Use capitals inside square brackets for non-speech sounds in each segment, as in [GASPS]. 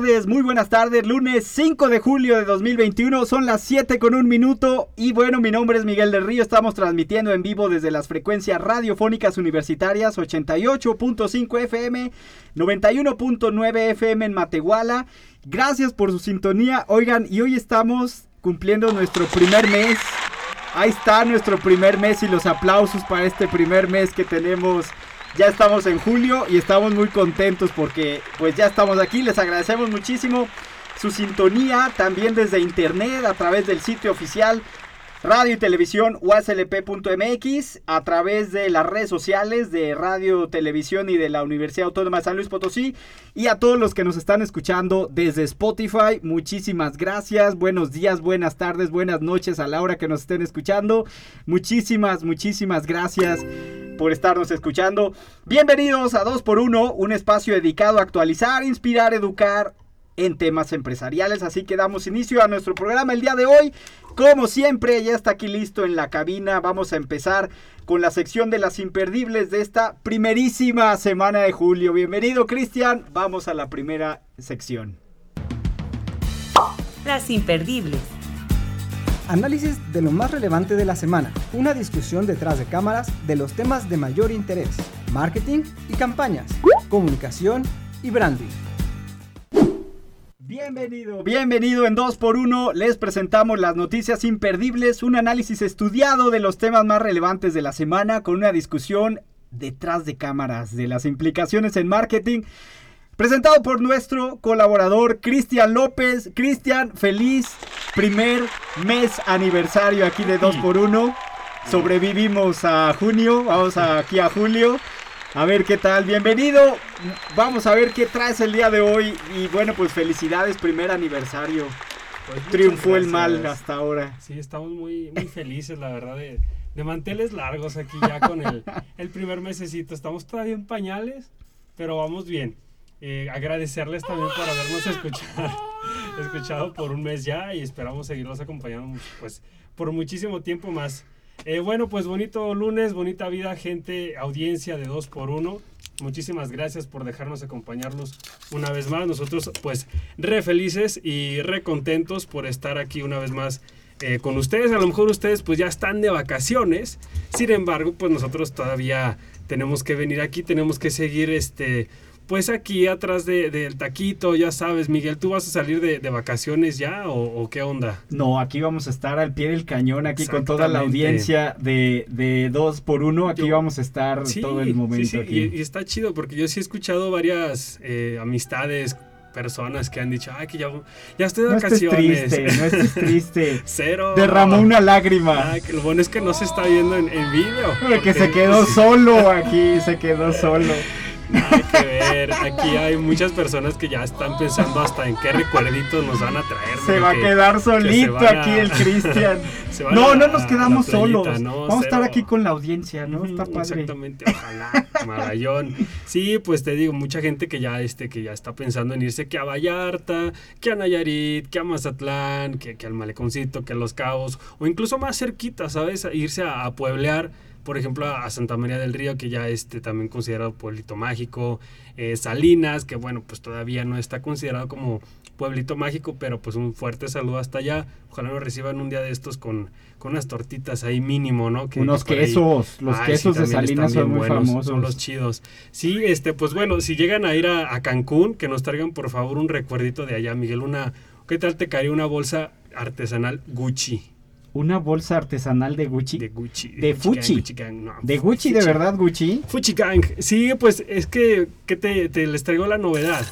Muy buenas tardes. Lunes 5 de julio de 2021, son las 7 con un minuto. Y bueno, mi nombre es Miguel del Río. Estamos transmitiendo en vivo desde las frecuencias radiofónicas universitarias 88.5 FM, 91.9 FM en Matehuala. Gracias por su sintonía. Oigan, y hoy estamos cumpliendo nuestro primer mes. Ahí está nuestro primer mes y los aplausos para este primer mes que tenemos ya estamos en julio y estamos muy contentos porque pues ya estamos aquí. Les agradecemos muchísimo su sintonía también desde internet a través del sitio oficial radio y televisión uslp.mx a través de las redes sociales de Radio, Televisión y de la Universidad Autónoma de San Luis Potosí y a todos los que nos están escuchando desde Spotify. Muchísimas gracias. Buenos días, buenas tardes, buenas noches a la hora que nos estén escuchando. Muchísimas, muchísimas gracias por estarnos escuchando. Bienvenidos a 2x1, un espacio dedicado a actualizar, inspirar, educar en temas empresariales. Así que damos inicio a nuestro programa el día de hoy. Como siempre, ya está aquí listo en la cabina. Vamos a empezar con la sección de las imperdibles de esta primerísima semana de julio. Bienvenido, Cristian. Vamos a la primera sección. Las imperdibles. Análisis de lo más relevante de la semana. Una discusión detrás de cámaras de los temas de mayor interés. Marketing y campañas. Comunicación y branding. Bienvenido, bienvenido en 2x1. Les presentamos las noticias imperdibles, un análisis estudiado de los temas más relevantes de la semana con una discusión detrás de cámaras de las implicaciones en marketing. Presentado por nuestro colaborador Cristian López. Cristian, feliz primer mes aniversario aquí de 2x1. Sobrevivimos a junio, vamos aquí a julio. A ver qué tal, bienvenido. Vamos a ver qué traes el día de hoy. Y bueno, pues felicidades, primer aniversario. Pues Triunfó el mal hasta ahora. Sí, estamos muy, muy felices, la verdad, de, de manteles largos aquí ya con el, el primer mesecito. Estamos todavía en pañales, pero vamos bien. Eh, agradecerles también por habernos escuchado, escuchado por un mes ya y esperamos seguirlos acompañando pues, por muchísimo tiempo más. Eh, bueno, pues bonito lunes, bonita vida, gente, audiencia de 2 por 1 Muchísimas gracias por dejarnos acompañarnos una vez más. Nosotros pues re felices y re contentos por estar aquí una vez más eh, con ustedes. A lo mejor ustedes pues ya están de vacaciones. Sin embargo, pues nosotros todavía tenemos que venir aquí, tenemos que seguir este... Pues aquí atrás de- del taquito, ya sabes, Miguel, ¿tú vas a salir de, de vacaciones ya o, o qué onda? No, aquí vamos a estar al pie del cañón, aquí con toda la audiencia de, de 2 por 1 Aquí Yo- vamos a estar Sí, todo el momento sí, sí, aquí. Y, y está chido porque yo sí he escuchado varias eh, amistades, personas que han dicho, ay, que ya, ya estoy de no estés vacaciones. triste, no estés triste. [LAUGHS] Cero. Derramó una lágrima. Ay, que lo bueno es que no se está viendo en, en vídeo. Porque [LAUGHS] se porque, quedó pues, [LAUGHS] solo aquí, se quedó solo. Hay que ver, aquí hay muchas personas que ya están pensando hasta en qué recuerditos nos van a traer. Se va a quedar solito a- aquí el Cristian. [LAUGHS] No, a- no nos quedamos playita, solos. ¿no? Vamos a estar aquí con la audiencia, ¿no? Está padre. Exactamente, ojalá, [LAUGHS] marayón. Sí, pues te digo, mucha gente que ya este, que ya está pensando en irse que a Vallarta, que a Nayarit, que a Mazatlán, que, que al Maleconcito, que a Los Cabos, o incluso más cerquita, ¿sabes? Irse a, a pueblear, por ejemplo, a, Santa María del Río, que ya este también considerado pueblito mágico, eh, Salinas, que bueno, pues todavía no está considerado como pueblito mágico, pero pues un fuerte saludo hasta allá. Ojalá nos reciban un día de estos con, con unas tortitas ahí mínimo, ¿no? Que- Unos que ahí- quesos, los Ay, quesos sí, de Salinas son muy buenos, famosos. Son los chidos. Sí, este, pues bueno, si llegan a ir a, a Cancún, que nos traigan por favor un recuerdito de allá, Miguel. Una, ¿qué tal te caería una bolsa artesanal Gucci? Una bolsa artesanal de Gucci. De Gucci. De Gucci Fuchi. Gang, Gucci Gang, no, ¿De Gucci, de verdad, Gucci? Fuchi Gang. Sí, pues es que, que te, te les traigo la novedad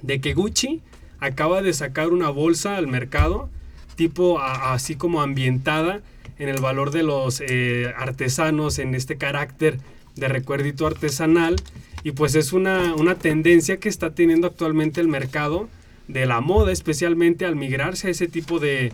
de que Gucci acaba de sacar una bolsa al mercado, tipo a- así como ambientada en el valor de los eh, artesanos, en este carácter de recuerdito artesanal. Y pues es una, una tendencia que está teniendo actualmente el mercado de la moda, especialmente al migrarse a ese tipo de,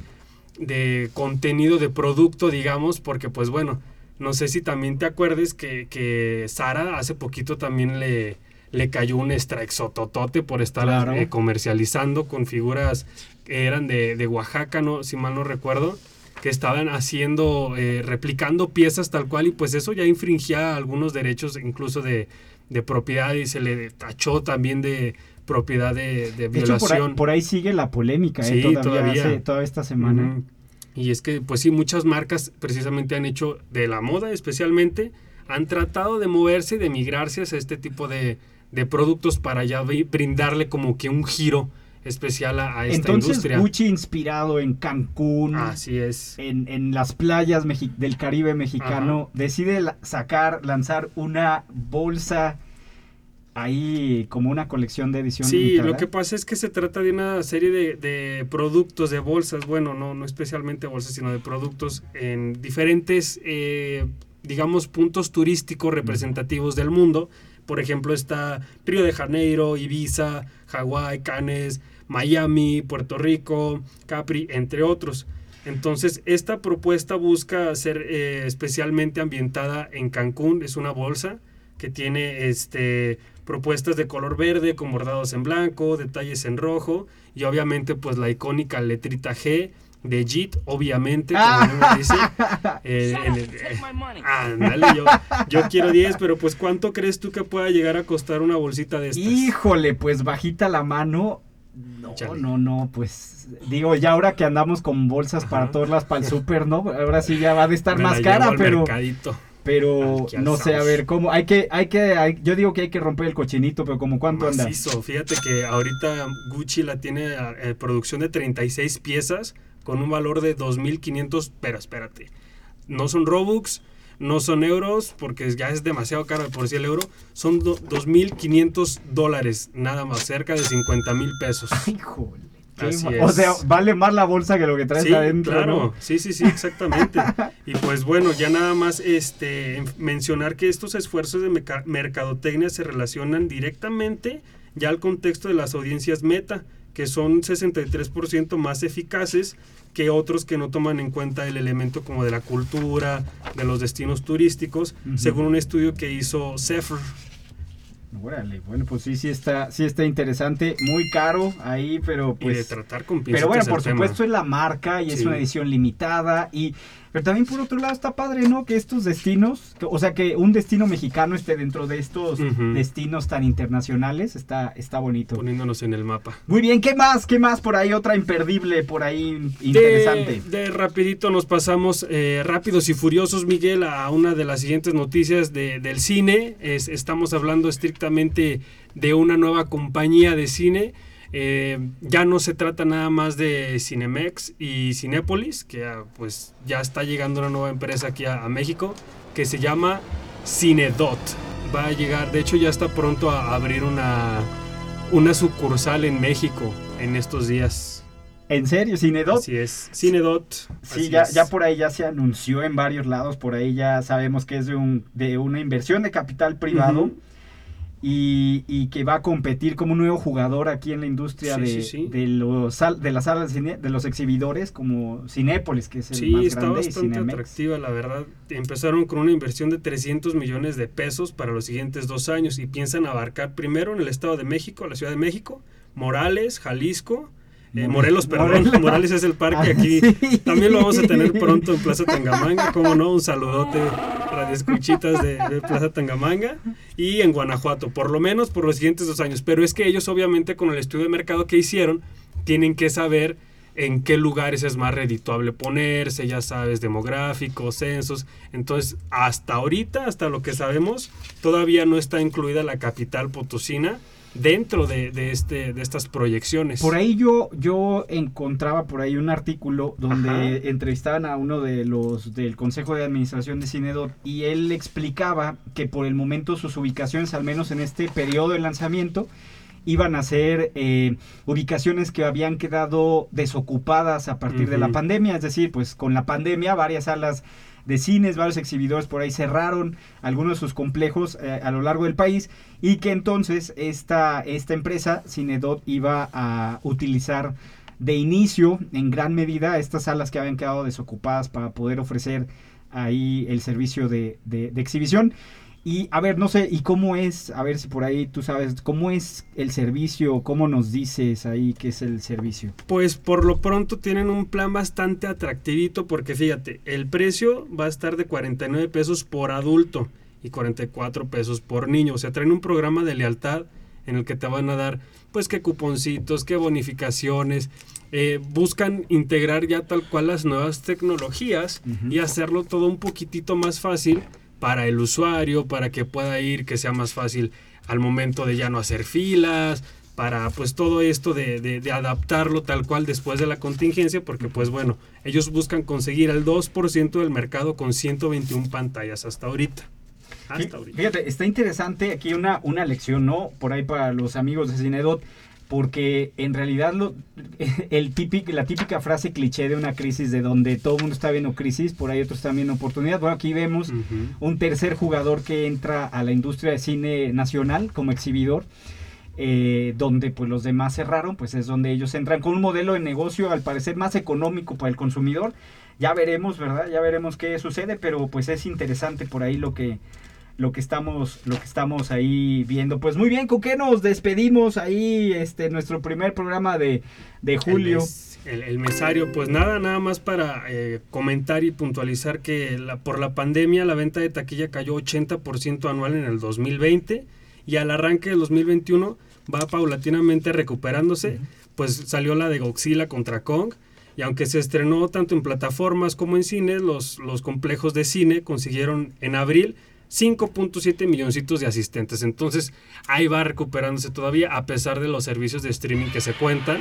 de contenido, de producto, digamos, porque pues bueno, no sé si también te acuerdes que, que Sara hace poquito también le, le cayó un exototote por estar Claro. eh, comercializando con figuras que eran de, de Oaxaca, no, si mal no recuerdo, que estaban haciendo, eh, replicando piezas tal cual y pues eso ya infringía algunos derechos incluso de, de propiedad y se le tachó también de propiedad de, de De hecho, por ahí, violación. por ahí sigue la polémica, ¿eh? Todavía, todavía. hace- toda esta semana. Y es que, pues sí, muchas marcas precisamente han hecho de la moda especialmente, han tratado de moverse y de migrarse hacia este tipo de, de productos para ya bri- brindarle como que un giro especial a, a esta Entonces, industria. Gucci inspirado en Cancún, Así es. en, en las playas del Caribe mexicano, decide la- sacar, lanzar una bolsa ahí como una colección de edición Sí, limitada. lo que pasa es que se trata de una serie de, de productos, de bolsas, bueno, no, no especialmente bolsas, sino de productos en diferentes, eh, digamos, puntos turísticos representativos del mundo. Por ejemplo, está Río de Janeiro, Ibiza, Hawái, Cannes, Miami, Puerto Rico, Capri, entre otros. Entonces, esta propuesta busca ser eh, especialmente ambientada en Cancún. Es una bolsa que tiene este, propuestas de color verde con bordados en blanco, detalles en rojo y obviamente pues la icónica letrita G de JIT, obviamente, como [LAUGHS] el nombre dice. Eh, en el- eh, ándale, yo, yo quiero 10, pero pues ¿cuánto crees tú que pueda llegar a costar una bolsita de estas? Híjole, pues bajita la mano. No, Chale. no, no, pues digo, ya ahora que andamos con bolsas para Ajá. todas para el súper, ¿no? Ahora sí ya va a de estar Me la más llevo cara, al pero mercadito. Pero no sé, a ver, cómo hay que hay que hay- yo digo que hay que romper el cochinito, pero como cuánto anda? Macizo. Fíjate que ahorita Gucci la tiene eh, producción de 36 piezas con un valor de 2.500, pero espérate, no son Robux, no son euros, porque ya es demasiado caro por sí el euro, son do- 2.500 dólares, nada más, cerca de 50 mil pesos. [LAUGHS] Híjole. Así es. O sea, vale más la bolsa que lo que traes Sí, adentro, claro, ¿no? sí, sí, sí, exactamente. y pues bueno, ya nada más este, en- mencionar que estos esfuerzos de mercadotecnia se relacionan directamente ya al contexto de las audiencias meta, que son 63% más eficaces que otros que no toman en cuenta el elemento como de la cultura, de los destinos turísticos, según un estudio que hizo Zephyr. Órale, bueno, pues sí, sí está, sí está interesante, muy caro ahí, pero y de pues... tratar con Pero bueno, por tema. supuesto es la marca y es una edición limitada y... Pero también por otro lado está padre, ¿no? Que estos destinos, que- o sea, que un destino mexicano esté dentro de estos destinos tan internacionales, está, está bonito. poniéndonos en el mapa. Muy bien, ¿qué más? ¿Qué más por ahí? Otra imperdible por ahí interesante. De, de rapidito nos pasamos eh, rápidos y furiosos, Miguel, a una de las siguientes noticias de- del cine. Es- estamos hablando estrictamente de una nueva compañía de cine. Eh, ya no se trata nada más de Cinemex y Cinépolis, que ah, pues ya está llegando una nueva empresa aquí a, a México, que se llama Cinedot. Va a llegar, de hecho ya está pronto a abrir una, una sucursal en México en estos días. ¿En serio? ¿Cinedot? Así es, Cinedot. Sí, ya, ya por ahí ya se anunció en varios lados, por ahí ya sabemos que es de, un, de una inversión de capital privado. Y, y que va a competir como un nuevo jugador aquí en la industria Sí, de, sí, sí. De, los, sal- de las salas de cine, de los exhibidores como Cinépolis, que es el Sí, más está grande, bastante atractiva, la verdad. Empezaron con una inversión de 300 millones de pesos para los siguientes dos años y piensan abarcar primero en el Estado de México, la Ciudad de México, Morales, Jalisco, eh, More- Morelos, perdón, Morelos. Morales es el parque Ah, aquí. sí. También lo vamos a tener pronto en Plaza Tangamanga, como no, un saludote para las escuchitas de, de Plaza Tangamanga y en Guanajuato, por lo menos por los siguientes dos años. Pero es que ellos obviamente con el estudio de mercado que hicieron, tienen que saber en qué lugares es más redituable ponerse, ya sabes, demográficos, censos. Entonces, hasta ahorita, hasta lo que sabemos, todavía no está incluida la capital potosina dentro de, de este, de estas proyecciones. Por ahí yo, yo encontraba por ahí un artículo donde Ajá. entrevistaban a uno de los del Consejo de Administración de Cinedot y él explicaba que por el momento sus ubicaciones, al menos en este periodo de lanzamiento, iban a ser eh, ubicaciones que habían quedado desocupadas a partir de la pandemia, es decir, pues con la pandemia varias salas de cines, varios exhibidores por ahí cerraron algunos de sus complejos eh, a lo largo del país y que entonces esta, esta empresa, Cinedot, iba a utilizar de inicio en gran medida estas salas que habían quedado desocupadas para poder ofrecer ahí el servicio de, de- de exhibición. Y a ver, no sé, ¿y cómo es? A ver si por ahí tú sabes, ¿cómo es el servicio? ¿Cómo nos dices ahí qué es el servicio? Pues por lo pronto tienen un plan bastante atractivito porque fíjate, el precio va a estar de 49 pesos por adulto y 44 pesos por niño. O sea, traen un programa de lealtad en el que te van a dar pues qué cuponcitos, qué bonificaciones. eh, buscan integrar ya tal cual las nuevas tecnologías y hacerlo todo un poquitito más fácil para el usuario, para que pueda ir, que sea más fácil al momento de ya no hacer filas, para pues todo esto de, de- de adaptarlo tal cual después de la contingencia, porque pues bueno, ellos buscan conseguir el 2% del mercado con 121 pantallas hasta ahorita. Hasta ahorita. Fíjate, está interesante aquí una, una lección, ¿no? Por ahí para los amigos de Cinedot, porque en realidad lo, [LAUGHS] el típico, la típica frase cliché de una crisis de donde todo el mundo está viendo crisis, por ahí otros están viendo oportunidad. Bueno, aquí vemos un tercer jugador que entra a la industria de cine nacional como exhibidor. eh, donde pues los demás cerraron, pues es donde ellos entran con un modelo de negocio al parecer más económico para el consumidor. Ya veremos, ¿verdad? Ya veremos qué sucede, pero pues es interesante por ahí lo que lo que estamos lo que estamos ahí viendo. Pues muy bien, ¿con qué nos despedimos ahí este nuestro primer programa de, de julio? El, mes- el- el mesario, pues nada, nada más para eh, comentar y puntualizar que la- por la pandemia la venta de taquilla cayó 80% anual en el 2020 y al arranque del 2021 va paulatinamente recuperándose, pues salió la de Godzilla contra Kong. Y aunque se estrenó tanto en plataformas como en cines, los, los complejos de cine consiguieron en abril 5.7 milloncitos de asistentes. Entonces ahí va recuperándose todavía a pesar de los servicios de streaming que se cuentan.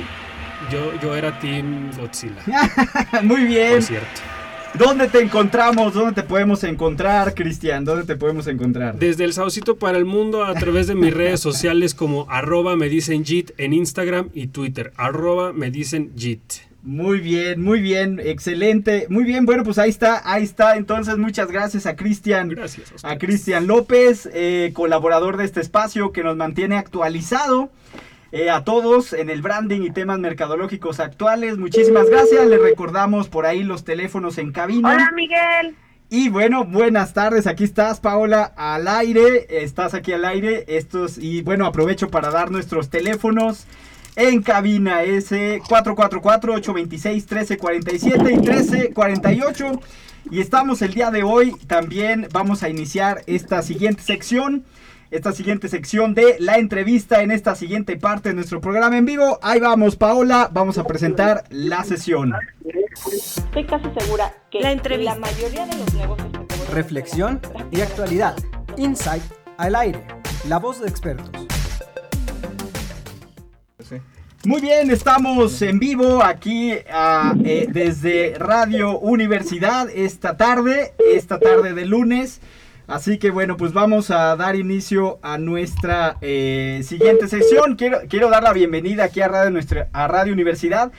Yo, yo era Team Godzilla, [LAUGHS] muy bien. por cierto. ¿Dónde te encontramos? ¿Dónde te podemos encontrar, Cristian? ¿Dónde te podemos encontrar? Desde el Saucito para el Mundo a través de mis redes sociales como arroba me dicen JIT en Instagram y Twitter. Arroba me dicen JIT. Muy bien, muy bien, excelente. Muy bien, bueno, pues ahí está, ahí está. Entonces, muchas gracias a Cristian. Gracias. a. Cristian López, eh, colaborador de este espacio que nos mantiene actualizado. eh, a todos en el branding y temas mercadológicos actuales. Muchísimas gracias. Les recordamos por ahí los teléfonos en cabina. Hola Miguel. Y bueno, buenas tardes, aquí estás Paola al aire, estás aquí al aire, estos y bueno, aprovecho para dar nuestros teléfonos en cabina, ese 444-826-1347 y 1348. Y estamos el día de hoy, también vamos a iniciar esta siguiente sección, esta siguiente sección de la entrevista en esta siguiente parte de nuestro programa en vivo. Ahí vamos, Paola, vamos a presentar la sesión. Estoy casi segura que La entrevista. la mayoría de los negocios Reflexión y actualidad. Insight al aire. La voz de expertos. Muy bien, estamos en vivo aquí ah, eh, desde Radio Universidad esta tarde, esta tarde de lunes. Así que bueno, pues vamos a dar inicio a nuestra eh, siguiente sección. Quiero, quiero dar la bienvenida aquí a Radio, nuestra, a Radio Universidad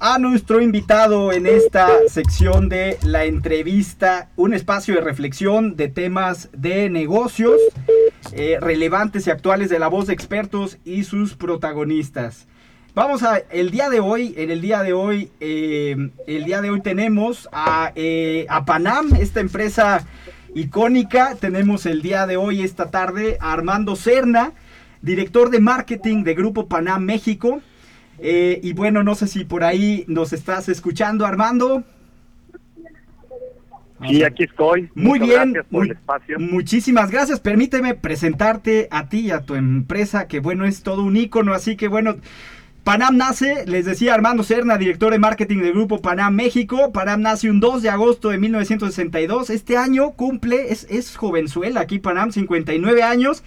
a nuestro invitado en esta sección de la entrevista, un espacio de reflexión de temas de negocios eh, relevantes y actuales de la voz de expertos y sus protagonistas. Vamos a, el día de hoy, en el día de hoy, eh, el día de hoy tenemos a, eh, a Panam, esta empresa icónica. Tenemos el día de hoy, esta tarde, a Armando Cerna, director de marketing de Grupo Panam México. Eh, y bueno, no sé si por ahí nos estás escuchando, Armando. Sí, aquí estoy. Muy Muchas bien, Gracias por muy- el espacio. muchísimas gracias. Permíteme presentarte a ti y a tu empresa, que bueno, es todo un ícono, así que bueno, Panam nace, les decía Armando Serna, director de marketing del grupo Panam México. Panam nace un 2 de agosto de 1962. Este año cumple, es, es jovenzuela aquí Panam, 59 años.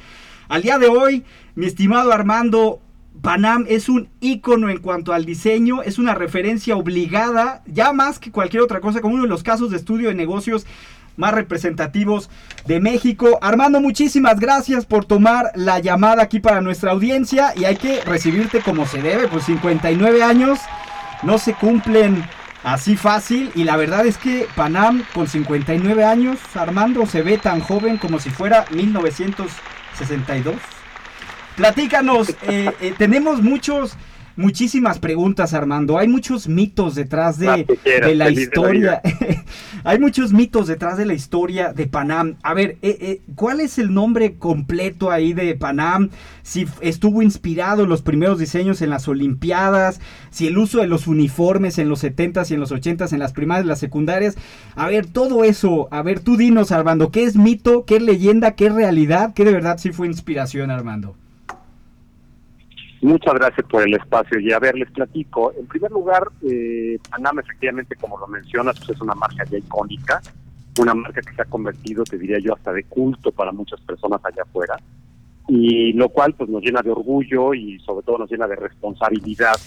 Al día de hoy, mi estimado Armando, Panam es un ícono en cuanto al diseño, es una referencia obligada, ya más que cualquier otra cosa, como uno de los casos de estudio de negocios más representativos de México. Armando, muchísimas gracias por tomar la llamada aquí para nuestra audiencia y hay que recibirte como se debe, pues 59 años no se cumplen así fácil y la verdad es que Panam con 59 años, Armando se ve tan joven como si fuera 1962. Platícanos, eh, eh, tenemos muchos muchísimas preguntas, Armando. Hay muchos mitos detrás de, de la historia. [LAUGHS] Hay muchos mitos detrás de la historia de Panam. A ver, eh, eh, ¿cuál es el nombre completo ahí de Panam? Si estuvo inspirado los primeros diseños en las Olimpiadas, si el uso de los uniformes en los 70s y en los 80s, en las primarias, las secundarias. A ver, todo eso. A ver, tú dinos, Armando, ¿qué es mito? ¿Qué es leyenda? ¿Qué es realidad? ¿Qué de verdad sí fue inspiración, Armando? Muchas gracias por el espacio. Y a ver, les platico. En primer lugar, eh, Panam, efectivamente, como lo mencionas, pues es una marca ya icónica, una marca que se ha convertido, te diría yo, hasta de culto para muchas personas allá afuera. Y lo cual, pues, nos llena de orgullo y, sobre todo, nos llena de responsabilidad,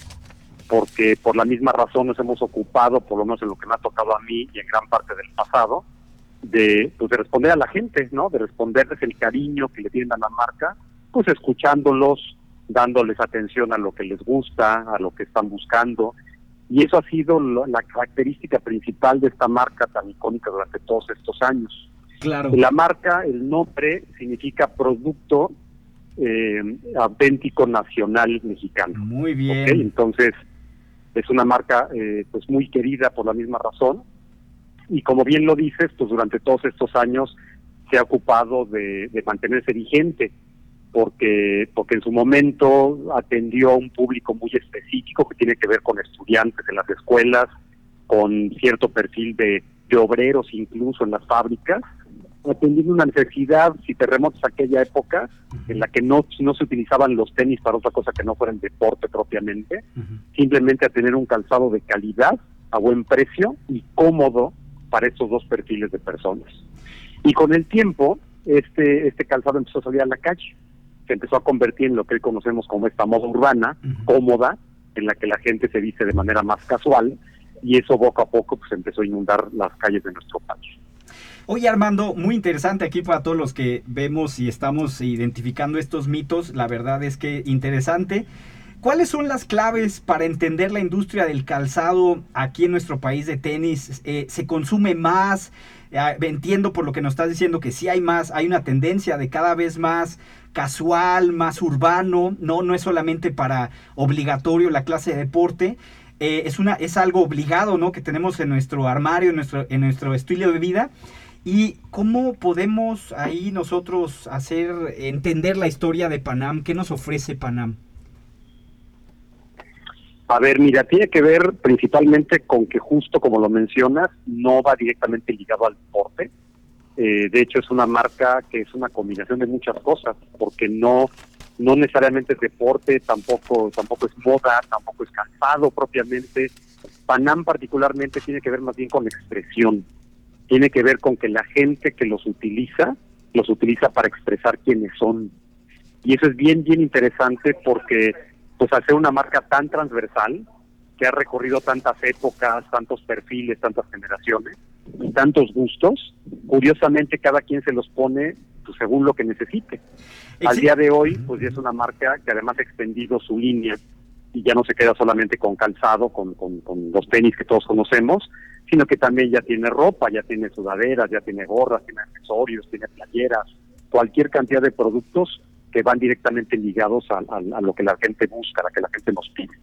porque por la misma razón nos hemos ocupado, por lo menos en lo que me ha tocado a mí y en gran parte del pasado, de, pues, de responder a la gente, ¿no? De responderles el cariño que le tienen a la marca, pues, escuchándolos dándoles atención a lo que les gusta, a lo que están buscando. Y eso ha sido la característica principal de esta marca tan icónica durante todos estos años. Claro. La marca, el nombre, significa producto eh, auténtico nacional mexicano. Muy bien. Entonces, es una marca eh, pues muy querida por la misma razón. Y como bien lo dices, pues durante todos estos años se ha ocupado de, de mantenerse vigente porque, porque en su momento atendió a un público muy específico que tiene que ver con estudiantes en las escuelas, con cierto perfil de, obreros incluso en las fábricas, atendiendo una necesidad, si te remontas a aquella época, en la que no, no se utilizaban los tenis para otra cosa que no fuera el deporte propiamente, simplemente a tener un calzado de calidad, a buen precio y cómodo para esos dos perfiles de personas. Y con el tiempo, este, este calzado empezó a salir a la calle se empezó a convertir en lo que hoy conocemos como esta moda urbana, cómoda, en la que la gente se viste de manera más casual, y eso poco a poco pues empezó a inundar las calles de nuestro país. Oye Armando, muy interesante aquí para todos los que vemos y estamos identificando estos mitos, la verdad es que interesante. ¿Cuáles son las claves para entender la industria del calzado aquí en nuestro país de tenis? Eh, ¿Se consume más? Eh, entiendo por lo que nos estás diciendo que sí hay más, hay una tendencia de cada vez más casual, más urbano, no, no es solamente para obligatorio la clase de deporte. Eh, es, una, es algo obligado, ¿no? Que tenemos en nuestro armario, en nuestro, en nuestro estilo de vida. ¿Y cómo podemos ahí nosotros hacer entender la historia de Panam? ¿Qué nos ofrece Panam? A ver, mira, tiene que ver principalmente con que justo como lo mencionas, no va directamente ligado al deporte, eh, de hecho, es una marca que es una combinación de muchas cosas, porque no no necesariamente es deporte, tampoco tampoco es moda, tampoco es calzado propiamente. Panam particularmente tiene que ver más bien con expresión, tiene que ver con que la gente que los utiliza, los utiliza para expresar quiénes son. Y eso es bien, bien interesante porque pues hacer una marca tan transversal, que ha recorrido tantas épocas, tantos perfiles, tantas generaciones y tantos gustos, curiosamente cada quien se los pone pues, según lo que necesite. Al día de hoy, pues ya es una marca que además ha extendido su línea y ya no se queda solamente con calzado, con, con, con los tenis que todos conocemos, sino que también ya tiene ropa, ya tiene sudaderas, ya tiene gorras, tiene accesorios, tiene playeras, cualquier cantidad de productos que van directamente ligados a, a lo que la gente busca, a lo que la gente nos pide.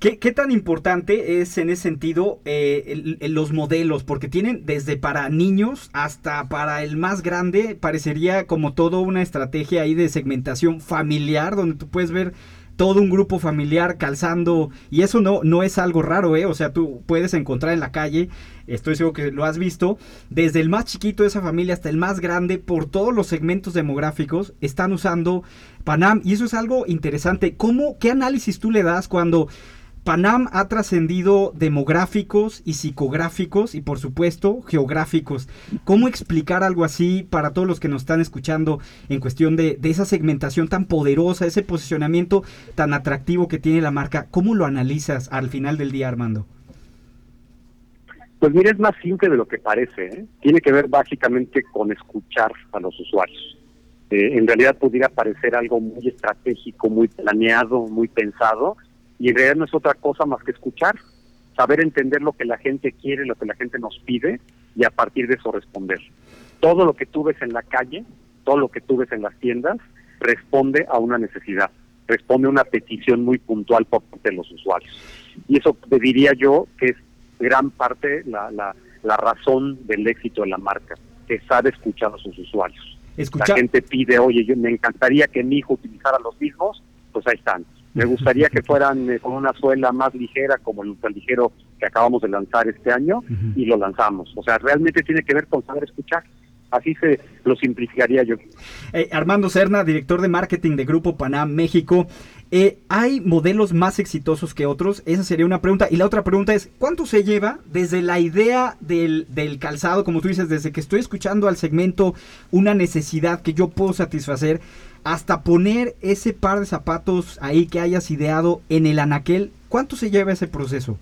¿Qué, tan importante es en ese sentido eh, los modelos? Porque tienen desde para niños hasta para el más grande, parecería como todo una estrategia ahí de segmentación familiar, donde tú puedes ver todo un grupo familiar calzando y eso no, no es algo raro, ¿eh? O sea, tú puedes encontrar en la calle, estoy seguro que lo has visto, desde el más chiquito de esa familia hasta el más grande, por todos los segmentos demográficos, están usando Panam y eso es algo interesante. ¿Cómo, qué análisis tú le das cuando Panam ha trascendido demográficos y psicográficos y por supuesto geográficos. ¿Cómo explicar algo así para todos los que nos están escuchando en cuestión de, esa segmentación tan poderosa, ese posicionamiento tan atractivo que tiene la marca? ¿Cómo lo analizas al final del día, Armando? Pues mira, es más simple de lo que parece. ¿eh? Tiene que ver básicamente con escuchar a los usuarios. Eh, en realidad pudiera parecer algo muy estratégico, muy planeado, muy pensado, y en realidad no es otra cosa más que escuchar, saber entender lo que la gente quiere, lo que la gente nos pide, y a partir de eso responder. Todo lo que tú ves en la calle, todo lo que tú ves en las tiendas, responde a una necesidad, responde a una petición muy puntual por parte de los usuarios. Y eso te diría yo que es gran parte la, la, la razón del éxito de la marca, que sabe escuchar a sus usuarios. Escucha- La gente pide, oye, yo me encantaría que mi hijo utilizara los mismos, pues ahí están. Me [LAUGHS] gustaría que fueran eh, con una suela más ligera, como el ultraligero que acabamos de lanzar este año, y lo lanzamos. O sea, realmente tiene que ver con saber escuchar. Así se lo simplificaría yo. Eh, Armando Serna, director de marketing de Grupo Panam México. Eh, ¿Hay modelos más exitosos que otros? Esa sería una pregunta. Y la otra pregunta es, ¿cuánto se lleva desde la idea del, del calzado, como tú dices, desde que estoy escuchando al segmento una necesidad que yo puedo satisfacer, hasta poner ese par de zapatos ahí que hayas ideado en el anaquel? ¿Cuánto se lleva ese proceso?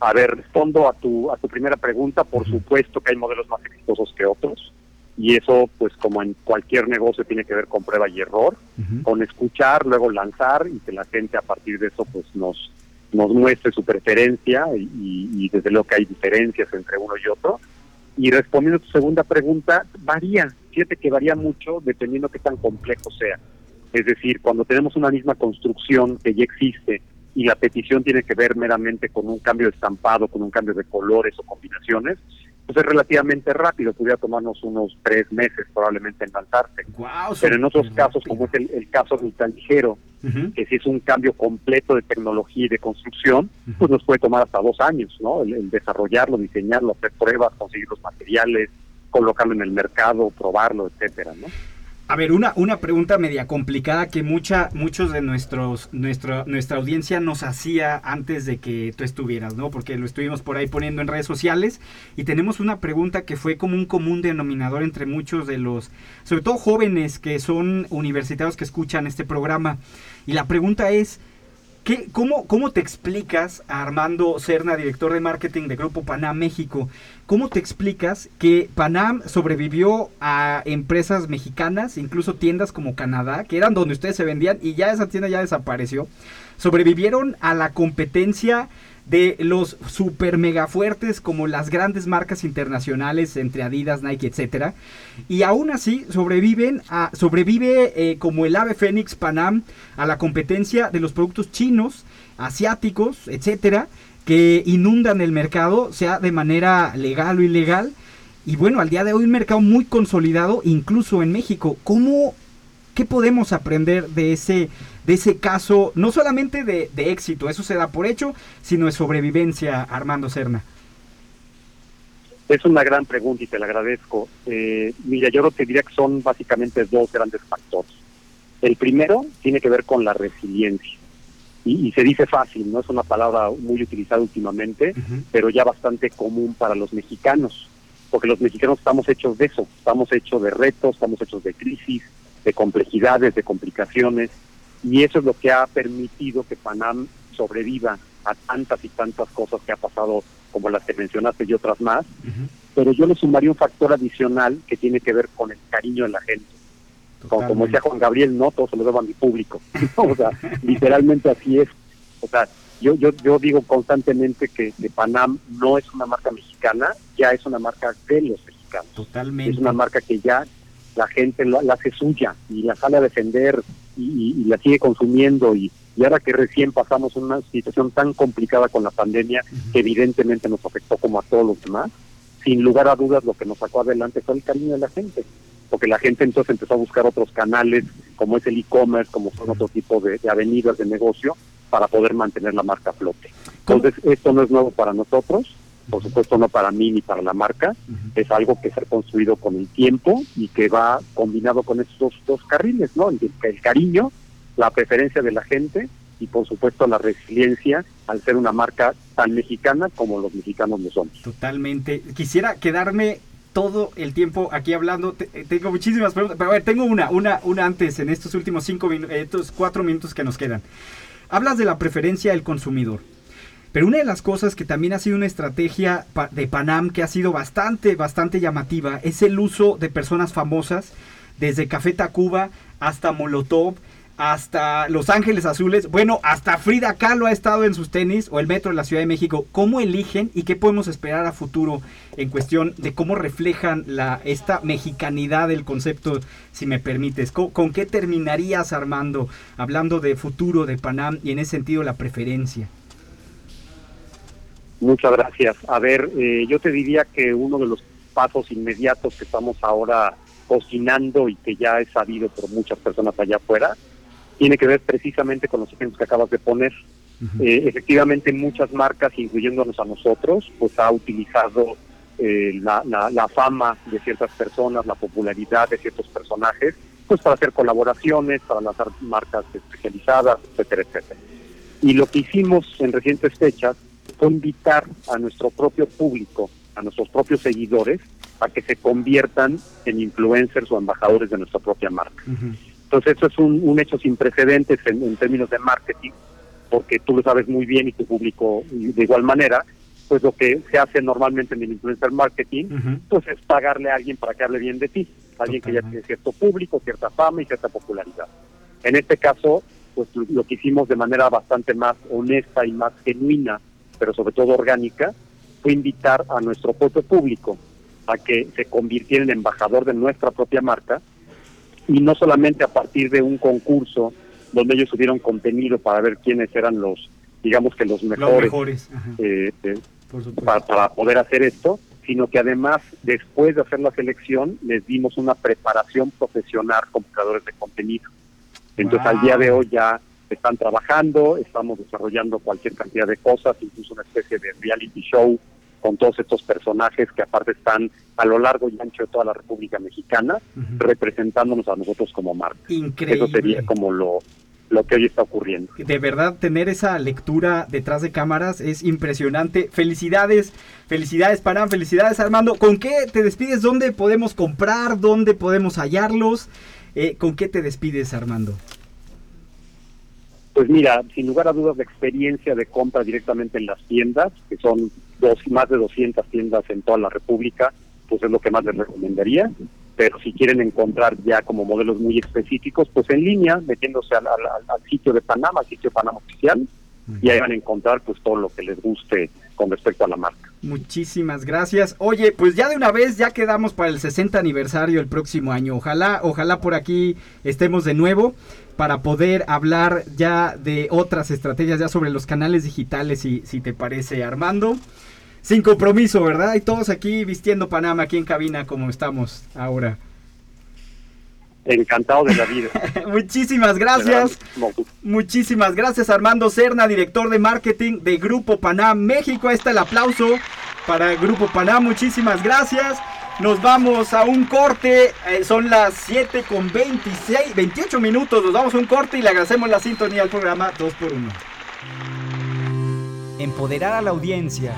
A ver, respondo a tu, a tu primera pregunta. Por supuesto que hay modelos más exitosos que otros. Y eso, pues como en cualquier negocio, tiene que ver con prueba y error, con escuchar, luego lanzar y que la gente a partir de eso pues nos, nos muestre su preferencia y, y- y desde luego que hay diferencias entre uno y otro. Y respondiendo a tu segunda pregunta, varía. Que varía mucho dependiendo qué tan complejo sea. Es decir, cuando tenemos una misma construcción que ya existe y la petición tiene que ver meramente con un cambio de estampado, con un cambio de colores o combinaciones, pues es relativamente rápido, pudiera tomarnos unos tres meses probablemente en lanzarse. Pero en otros casos, como es el, el caso del tan ligero, que si es un cambio completo de tecnología y de construcción, pues nos puede tomar hasta dos años, ¿no? El, el desarrollarlo, diseñarlo, hacer pruebas, conseguir los materiales, colocarlo en el mercado, probarlo, etcétera, ¿no? A ver, una, una pregunta media complicada que mucha, muchos de nuestros, nuestra, nuestra audiencia nos hacía antes de que tú estuvieras, ¿no? Porque lo estuvimos por ahí poniendo en redes sociales y tenemos una pregunta que fue como un común denominador entre muchos de los, sobre todo jóvenes que son universitarios que escuchan este programa. Y la pregunta es, ¿Qué, cómo, ¿Cómo te explicas Armando Serna, director de marketing de Grupo Panam México? ¿Cómo te explicas que Panam sobrevivió a empresas mexicanas, incluso tiendas como Canadá, que eran donde ustedes se vendían y ya esa tienda ya desapareció? Sobrevivieron a la competencia de los super mega fuertes como las grandes marcas internacionales entre Adidas, Nike, etcétera, y aún así sobreviven sobrevive eh, como el ave fénix Panam a la competencia de los productos chinos, asiáticos, etcétera, que inundan el mercado, sea de manera legal o ilegal. Y bueno, al día de hoy un mercado muy consolidado, incluso en México. ¿Cómo, qué podemos aprender de ese, de ese caso, no solamente de, de éxito, eso se da por hecho, sino de sobrevivencia, Armando Serna? Es una gran pregunta y te la agradezco. Eh, mira, yo que diría que son básicamente dos grandes factores. El primero tiene que ver con la resiliencia. Y, y se dice fácil, no es una palabra muy utilizada últimamente, pero ya bastante común para los mexicanos, porque los mexicanos estamos hechos de eso, estamos hechos de retos, estamos hechos de crisis, de complejidades, de complicaciones, y eso es lo que ha permitido que Panam sobreviva a tantas y tantas cosas que ha pasado, como las que mencionaste y otras más, pero yo le sumaría un factor adicional que tiene que ver con el cariño de la gente. Como, como decía Juan Gabriel, no todo se lo debo a mi público. [LAUGHS] o sea, literalmente así es. O sea, yo, yo, yo digo constantemente que, que Panam no es una marca mexicana, ya es una marca de los mexicanos. Totalmente. Es una marca que ya la gente la, la hace suya y la sale a defender y, y- la sigue consumiendo y, y ahora que recién pasamos una situación tan complicada con la pandemia que evidentemente nos afectó como a todos los demás, sin lugar a dudas lo que nos sacó adelante fue el cariño de la gente, porque la gente entonces empezó a buscar otros canales como es el e-commerce, como son otro tipo de, de avenidas de negocio para poder mantener la marca a flote. Entonces esto no es nuevo para nosotros, por supuesto no para mí ni para la marca, es algo que se ha construido con el tiempo y que va combinado con estos dos carriles, ¿no? El, el cariño, la preferencia de la gente y por supuesto la resiliencia al ser una marca tan mexicana como los mexicanos lo somos. Totalmente. Quisiera quedarme todo el tiempo aquí hablando. Eh, tengo muchísimas preguntas, pero a ver, tengo una, una, una antes en estos últimos cinco minutos, estos cuatro minutos que nos quedan. Hablas de la preferencia del consumidor. Pero una de las cosas que también ha sido una estrategia de Panam que ha sido bastante, bastante llamativa es el uso de personas famosas, desde Café Tacuba hasta Molotov, hasta Los Ángeles Azules, bueno, hasta Frida Kahlo ha estado en sus tenis o el metro de la Ciudad de México. ¿Cómo eligen y qué podemos esperar a futuro en cuestión de cómo reflejan la, esta mexicanidad del concepto, si me permites? ¿Con, con qué terminarías, Armando, hablando de futuro de Panam y en ese sentido la preferencia? Muchas gracias. A ver, eh, yo te diría que uno de los pasos inmediatos que estamos ahora cocinando y que ya es sabido por muchas personas allá afuera, tiene que ver precisamente con los ejemplos que acabas de poner. Eh, efectivamente, muchas marcas, incluyéndonos a nosotros, pues ha utilizado eh, la, la- la fama de ciertas personas, la popularidad de ciertos personajes, pues para hacer colaboraciones, para lanzar marcas especializadas, etcétera, etcétera. Y lo que hicimos en recientes fechas fue invitar a nuestro propio público, a nuestros propios seguidores, a que se conviertan en influencers o embajadores de nuestra propia marca. Entonces, eso es un, un hecho sin precedentes en, en términos de marketing, porque tú lo sabes muy bien y tu público de igual manera, pues lo que se hace normalmente en el influencer marketing, pues es pagarle a alguien para que hable bien de ti, alguien que ya tiene cierto público, cierta fama y cierta popularidad. En este caso, pues lo que hicimos de manera bastante más honesta y más genuina, pero sobre todo orgánica, fue invitar a nuestro propio público a que se convirtiera en embajador de nuestra propia marca y no solamente a partir de un concurso donde ellos subieron contenido para ver quiénes eran los, digamos que los mejores, eh, eh, para poder hacer esto, sino que además después de hacer la selección les dimos una preparación profesional como creadores de contenido. Entonces al día de hoy ya están trabajando, estamos desarrollando cualquier cantidad de cosas, incluso una especie de reality show con todos estos personajes que aparte están a lo largo y ancho de toda la República Mexicana, representándonos a nosotros como marca. Increíble. Eso sería como lo, lo que hoy está ocurriendo. De verdad, tener esa lectura detrás de cámaras es impresionante. Felicidades, felicidades Panam, felicidades Armando. ¿Con qué te despides? ¿Dónde podemos comprar? ¿Dónde podemos hallarlos? Eh, ¿Con qué te despides Armando? Pues mira, sin lugar a dudas, la experiencia de compra directamente en las tiendas, que son dos, más de 200 tiendas en toda la República, pues es lo que más les recomendaría. Pero si quieren encontrar ya como modelos muy específicos, pues en línea, metiéndose al, sitio de Panamá, al sitio Panamá oficial, y ahí van a encontrar pues todo lo que les guste con respecto a la marca. Muchísimas gracias. Oye, pues ya de una vez ya quedamos para el 60 aniversario el próximo año. Ojalá, ojalá por aquí estemos de nuevo para poder hablar ya de otras estrategias ya sobre los canales digitales, si, si te parece, Armando. Sin compromiso, ¿verdad? Y todos aquí vistiendo Panamá, aquí en cabina como estamos ahora. Encantado de la vida. [LAUGHS] Muchísimas gracias. Muchísimas gracias Armando Cerna, director de marketing de Grupo Panam México. Ahí está el aplauso para Grupo Panam. Muchísimas gracias. Nos vamos a un corte. eh, son las 7 con 26, 28 minutos. Nos vamos a un corte y le agradecemos la sintonía al programa 2x1. Empoderar a la audiencia.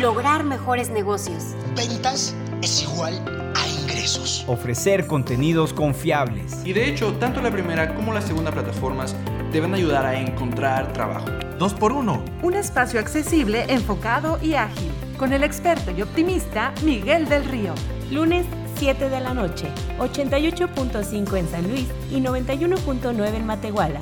Lograr mejores negocios. Ventas es igual a ingresos. Ofrecer contenidos confiables. Y de hecho, tanto la primera como la segunda plataformas deben ayudar a encontrar trabajo. Dos por uno. Un espacio accesible, enfocado y ágil. Con el experto y optimista Miguel del Río. Lunes 7 de la noche, 88.5 en San Luis y 91.9 en Matehuala.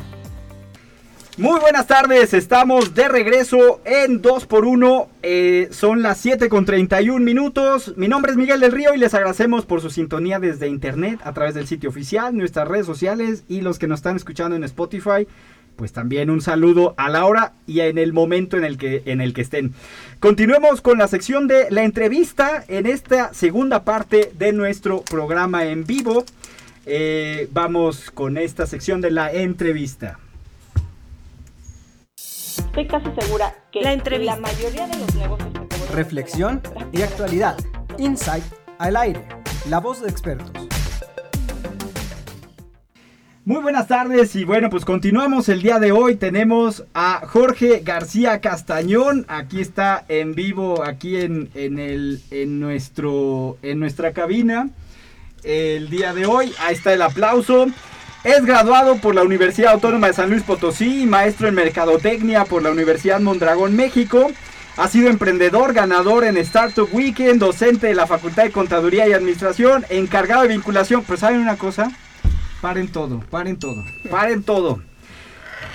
Muy buenas tardes, estamos de regreso en 2x1, eh, son las 7 con 31 minutos, mi nombre es Miguel del Río y les agradecemos por su sintonía desde internet a través del sitio oficial, nuestras redes sociales y los que nos están escuchando en Spotify, pues también un saludo a la hora y en el momento en el que, en el que estén. Continuemos con la sección de la entrevista en esta segunda parte de nuestro programa en vivo. Eh, vamos con esta sección de la entrevista. Estoy casi segura que La entrevista. la mayoría de los negocios que te voy a Reflexión y actualidad. Insight al aire. La voz de expertos. Muy buenas tardes y bueno, pues continuamos el día de hoy. Tenemos a Jorge García Castañón. Aquí está en vivo, aquí en, en, el, en, nuestro, en nuestra cabina. El día de hoy, ahí está el aplauso. Es graduado por la Universidad Autónoma de San Luis Potosí maestro en Mercadotecnia por la Universidad Mondragón México. Ha sido emprendedor, ganador en Startup Weekend, docente de la Facultad de Contaduría y Administración, encargado de vinculación. Pues saben una cosa, paren todo, paren todo, paren todo.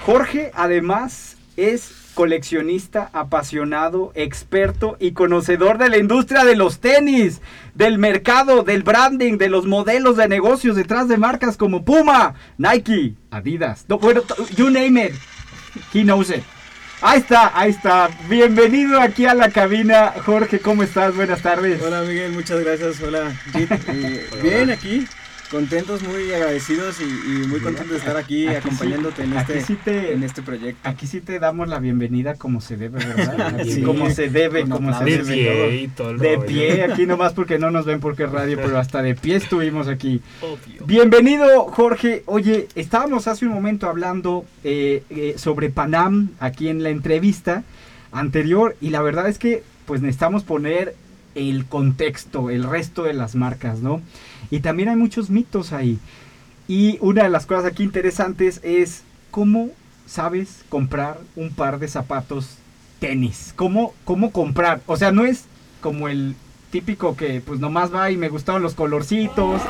Jorge además es coleccionista, apasionado, experto y conocedor de la industria de los tenis, del mercado, del branding, de los modelos de negocios detrás de marcas como Puma, Nike, Adidas, no, bueno, you name it, he knows it. Ahí está, ahí está. Bienvenido aquí a la cabina, Jorge. ¿Cómo estás? Buenas tardes. Hola Miguel, muchas gracias. Hola, Jit. Eh, [LAUGHS] bien aquí, contentos, muy agradecidos y, y muy contentos de estar aquí, Aquí acompañándote sí- en, aquí este, sí te- en este proyecto. Aquí sí te damos la bienvenida como se debe, ¿verdad? [LAUGHS] Sí. como se debe, como se debe. De pie todo. todo De rollo. pie, aquí nomás porque no nos ven porque es radio, pero hasta de pie estuvimos aquí. Bienvenido, Jorge. Oye, estábamos hace un momento hablando eh, eh, sobre Panam aquí en la entrevista anterior y la verdad es que pues necesitamos poner el contexto, el resto de las marcas, ¿no? Y también hay muchos mitos ahí. Y una de las cosas aquí interesantes es cómo sabes comprar un par de zapatos tenis. ¿Cómo, cómo comprar? O sea, no es como el típico que pues nomás va y me gustaron los colorcitos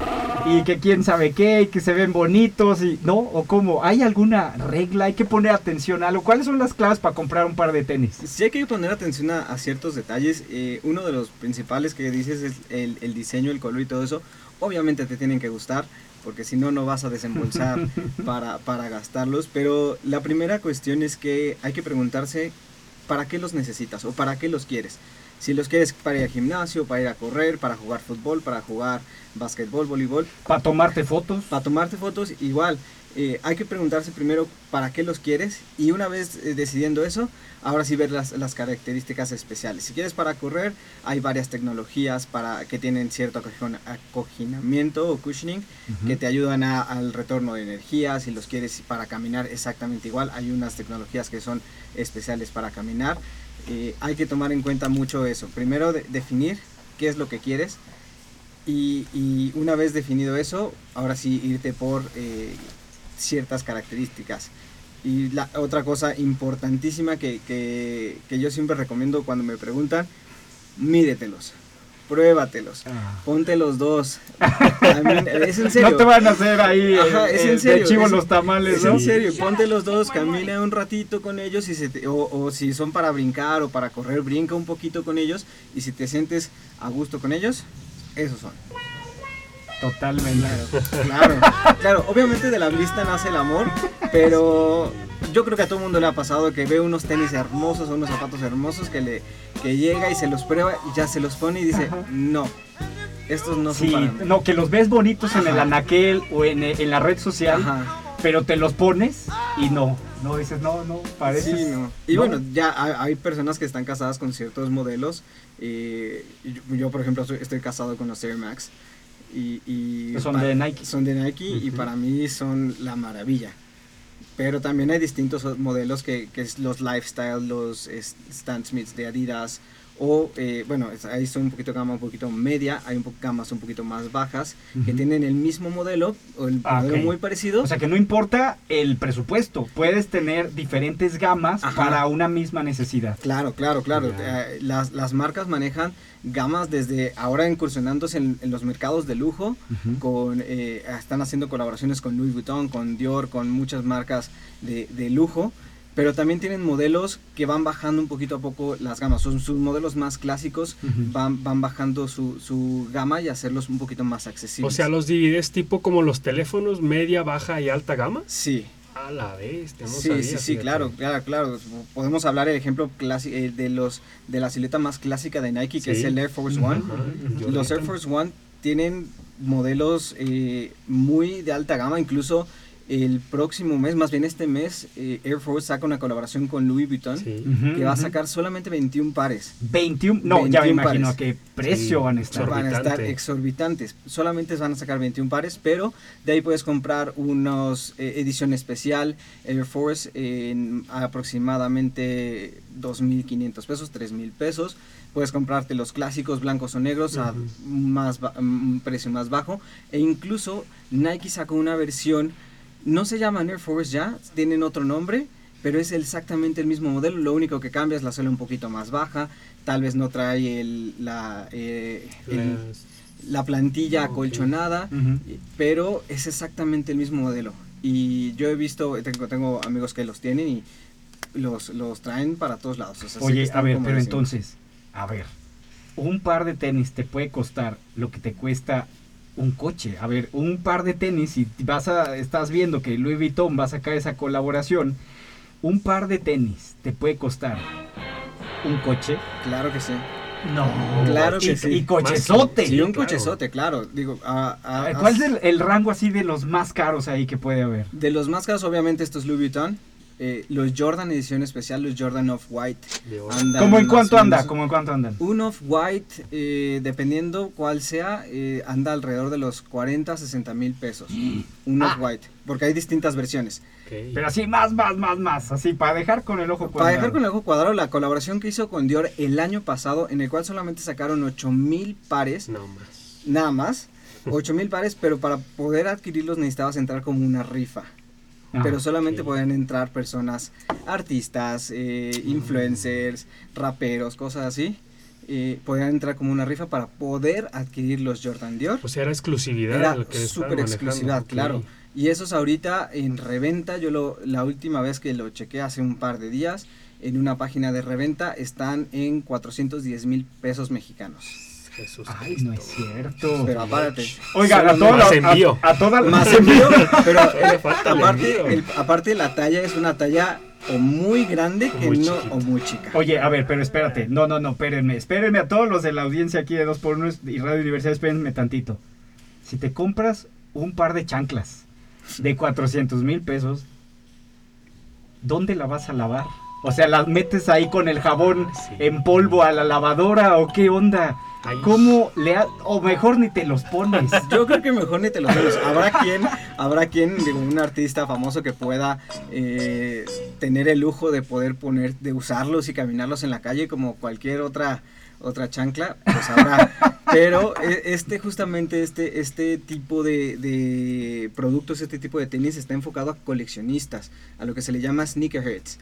y que quién sabe qué y que se ven bonitos y no o cómo hay alguna regla hay que poner atención a algo cuáles son las claves para comprar un par de tenis Sí hay que poner atención a, a ciertos detalles. Eh, uno de los principales que dices es el, el diseño, el color y todo eso. Obviamente te tienen que gustar, porque si no, no vas a desembolsar [LAUGHS] para, para gastarlos. Pero la primera cuestión es que hay que preguntarse para qué los necesitas o para qué los quieres. Si los quieres para ir al gimnasio, para ir a correr, para jugar fútbol, para jugar básquetbol, voleibol. para tomarte fotos Para tomarte fotos, igual. eh, hay que preguntarse primero para qué los quieres y una vez eh, decidiendo eso, ahora sí ver las, las características especiales. Si quieres para correr, hay varias tecnologías para que tienen cierto acogina- acoginamiento o cushioning que te ayudan a- al retorno de energía. Si los quieres para caminar, exactamente igual. Hay unas tecnologías que son especiales para caminar. Eh, hay que tomar en cuenta mucho eso. Primero, de- definir qué es lo que quieres. Y, una vez definido eso, ahora sí irte por eh, ciertas características. Y la otra cosa importantísima que, que, que yo siempre recomiendo cuando me preguntan, mídetelos, pruébatelos, ponte los dos. [LAUGHS] I mean, es en serio. no te van a hacer ahí Ajá, es eh, en serio. de chivo es- los tamales es ¿no? en serio, ponte los dos, camina un ratito con ellos y se te- o, o si son para brincar o para correr, brinca un poquito con ellos y si te sientes a gusto con ellos, esos son. totalmente Claro, claro, obviamente de la vista nace el amor, pero yo creo que a todo el mundo le ha pasado que ve unos tenis hermosos o unos zapatos hermosos que le que llega y se los prueba y ya se los pone y dice, no, estos no son sí para mí. no que los ves bonitos en el Ajá. anaquel o en, eh, en la red social Ajá. pero te los pones y no no dices no no parece Sí, no. Y bueno, ya hay, personas que están casadas con ciertos modelos. eh, yo, yo, por ejemplo, estoy casado con los Air Max. Y, y son de Nike. Son de Nike y Ujú. para mí son la maravilla. Pero también hay distintos modelos que, que es los Lifestyle, los Stan Smiths de Adidas. O, eh, bueno, ahí son un poquito gama un poquito media, hay un po gamas un poquito más bajas que tienen el mismo modelo o el Ah, modelo muy parecido. O sea que no importa el presupuesto, puedes tener diferentes gamas Ajá. para una misma necesidad. Claro, claro, claro. Eh, las, las marcas manejan gamas desde ahora incursionándose en, en los mercados de lujo, con, eh, están haciendo colaboraciones con Louis Vuitton, con Dior, con muchas marcas de, de lujo, pero también tienen modelos que van bajando un poquito a poco las gamas. Son sus modelos más clásicos, van, van bajando su, su gama y hacerlos un poquito más O accesibles. sea, los divides tipo como los teléfonos, media, baja y alta gama. Sí. A la bestia, no sí, sabía, sí, sí, claro, claro, claro. Podemos hablar el ejemplo eh, de los de la silueta más clásica de Nike, que Sí. es el Air Force. One. Los Air. Force One tienen modelos eh, muy de alta gama, incluso el próximo mes, más bien este mes, eh, Air Force saca una colaboración con Louis Vuitton Sí. Que va a sacar solamente 21 pares. 21, no, ya me 21 imagino pares. a qué precio Sí, van a estar. Van a estar Exorbitante. exorbitantes. Solamente van a sacar 21 pares, pero de ahí puedes comprar unos eh, edición especial Air Force en aproximadamente 2.500 pesos, 3.000 pesos. Puedes comprarte los clásicos blancos o negros a más ba- un precio más bajo. E incluso Nike sacó una versión No se llaman Air Force ya, tienen otro nombre, pero es exactamente el mismo modelo. Lo único que cambia es la suela un poquito más baja. Tal vez no trae el, la, eh, el- la plantilla acolchonada, pero es exactamente el mismo modelo. Y yo he visto, tengo, tengo amigos que los tienen y los, los traen para todos lados. o sea, Oye, a ver, pero entonces, a ver, un par de tenis te puede costar lo que te cuesta un coche. A ver, un par de tenis, si vas a, estás viendo que Louis Vuitton va a sacar esa colaboración, un par de tenis te puede costar un coche. Claro que sí. No, Claro que y, sí. y cochezote. Sí, un cochezote, claro. Digo, a- ¿Cuál es el, el rango así de los más caros ahí que puede haber? De los más caros, obviamente, estos Louis Vuitton. Eh, los Jordan edición especial, los Jordan Off-White. andan ¿Cómo en más cuánto anda? ¿Cómo en cuánto andan? Un Off-White, eh, dependiendo cuál sea, eh, anda alrededor de los 40, 60 mil pesos. [GASPS] Un Ah. Off-White. Porque hay distintas versiones. Pero así más, más, más, más. Así para dejar con el ojo Para dejar cuadrado. con el ojo cuadrado, la colaboración que hizo con Dior el año pasado, en el cual solamente sacaron 8 mil pares. Nada más. [LAUGHS] 8 mil pares, pero para poder adquirirlos necesitabas entrar como una rifa. Ah, pero solamente ok. podían entrar personas, artistas, eh, influencers, raperos, cosas así. eh, podían entrar como una rifa para poder adquirir los Jordan Dior. O sea, era exclusividad. Era súper exclusividad, claro. Y esos ahorita en reventa, yo lo, la última vez que lo chequé hace un par de días, en una página de reventa están en 410 mil pesos mexicanos. Jesús. Ay, no es cierto. Pero aparte. Oigan, a Solo toda más la- envío. a- a toda la- Más [LAUGHS] envío, [LAUGHS] pero Le eh, falta el aparte, envío. el- aparte la talla es una talla o muy grande que Muy no, chiquita. o muy chica. Oye, a ver, pero espérate. No, no, no, espérenme. Espérenme a todos los de la audiencia aquí de 2x1 y Radio Universidad, espérenme tantito. Si te compras un par de chanclas de 400 mil pesos, ¿dónde la vas a lavar? O sea, ¿las metes ahí con el jabón en polvo a la lavadora o qué onda? ¿Cómo le ha- o mejor ni te los pones? [LAUGHS] Yo creo que mejor ni te los pones. Habrá quien, habrá quien, digo, un artista famoso que pueda eh, tener el lujo de poder poner, de usarlos y caminarlos en la calle como cualquier otra otra chancla, pues habrá. [LAUGHS] Pero eh, este justamente este este tipo de, de productos, este tipo de tenis está enfocado a coleccionistas, a lo que se le llama sneakerheads.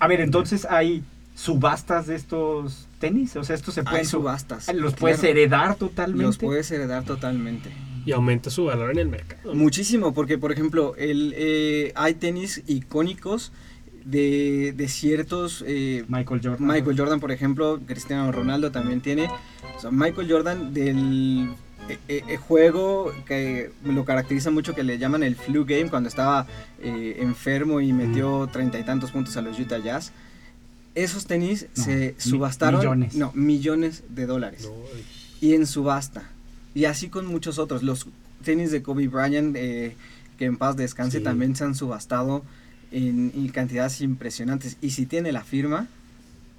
A ver, entonces hay subastas de estos tenis, o sea, estos se pueden Hay subastas. los puedes heredar totalmente. Los puedes heredar totalmente. Y aumenta su valor en el mercado. Muchísimo, porque por ejemplo, el, eh, hay tenis icónicos de, de ciertos... eh, Michael Jordan. Michael Jordan, por ejemplo, Cristiano Ronaldo también tiene. O sea, Michael Jordan del eh, eh, eh, juego que lo caracteriza mucho que le llaman el flu game cuando estaba eh, enfermo y metió treinta y tantos puntos a los Utah Jazz. Esos tenis No, se subastaron millones. no millones de dólares y en subasta y así con muchos otros los tenis de Kobe Bryant eh, que en paz descanse Sí. también se han subastado en, en cantidades impresionantes y si tiene la firma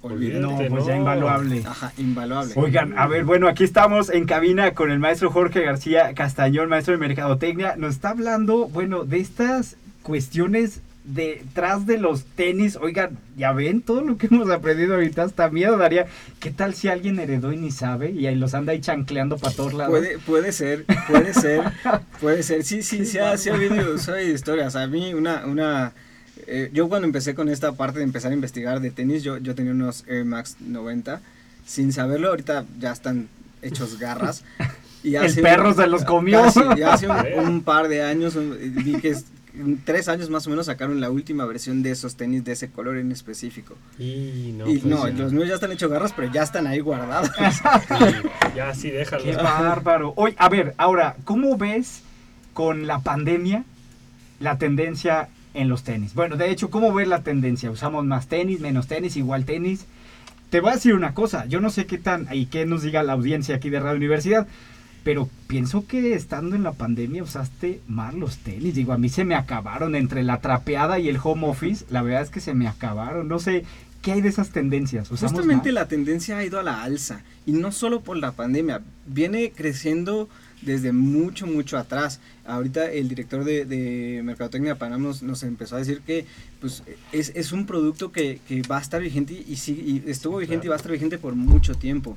olvídate. No, pues ya invaluable. Ajá, invaluable. Oigan, a ver, bueno, aquí estamos en cabina con el maestro Jorge García Castañón, maestro de Mercadotecnia. Nos está hablando, bueno, de estas cuestiones detrás de los tenis. Oigan, ya ven todo lo que hemos aprendido ahorita, hasta miedo daría. ¿Qué tal si alguien heredó y ni sabe y ahí los anda ahí chancleando para todos lados? Puede, puede ser, puede ser, [LAUGHS] puede ser. Sí, sí, sí ha, sí ha habido historias. A mí una, una, eh, yo cuando empecé con esta parte de empezar a investigar de tenis, yo, yo tenía unos Air Max 90, sin saberlo, ahorita ya están hechos garras. [LAUGHS] Y El perro se los [LAUGHS] comió. casi, y hace un, un par de años, un- vi que en tres años más o menos sacaron la última versión de esos tenis de ese color en específico. Y no, y pues no, los míos ya están hechos garras, pero ya están ahí guardados. [LAUGHS] Ya, sí, déjalo. Qué bárbaro. Oye, a ver, ahora, ¿cómo ves con la pandemia la tendencia en los tenis? Bueno, de hecho, ¿cómo ves la tendencia? ¿Usamos más tenis, menos tenis, igual tenis? Te voy a decir una cosa, yo no sé qué tan, y qué nos diga la audiencia aquí de Radio Universidad, pero pienso que estando en la pandemia usaste más los tenis. Digo, a mí se me acabaron entre la trapeada y el home office, la verdad es que se me acabaron. No sé, ¿qué hay de esas tendencias? ¿Usamos Justamente más? la tendencia ha ido a la alza y no solo por la pandemia, viene creciendo desde mucho, mucho atrás. Ahorita el director de, de Mercadotecnia Panam nos, nos empezó a decir que pues, es, es un producto que, que va a estar vigente y, y estuvo vigente y va a estar vigente por mucho tiempo.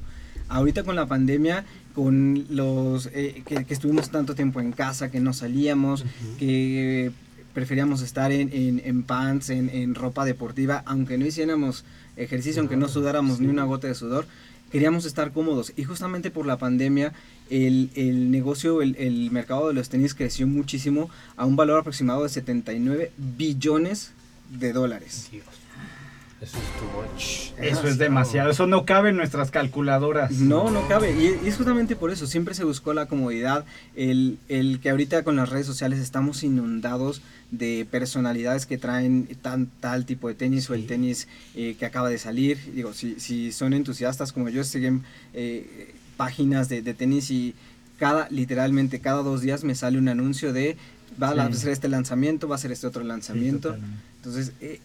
Ahorita con la pandemia, con los eh, que, que estuvimos tanto tiempo en casa, que no salíamos, que preferíamos estar en, en, en pants, en, en ropa deportiva, aunque no hiciéramos ejercicio, aunque no sudáramos ni una gota de sudor, queríamos estar cómodos. Y justamente por la pandemia, el, el negocio, el, el mercado de los tenis creció muchísimo a un valor aproximado de 79 billones de dólares. Eso es too much. Eso es demasiado, eso no cabe en nuestras calculadoras. No, no cabe. Y es justamente por eso, siempre se buscó la comodidad, el, el que ahorita con las redes sociales estamos inundados de personalidades que traen tan, tal tipo de tenis o el tenis eh, que acaba de salir. Digo, si, si son entusiastas como yo, siguen eh, páginas de, de tenis y cada, literalmente cada dos días me sale un anuncio de va a Sí. ser este lanzamiento, va a ser este otro lanzamiento. Entonces, eh,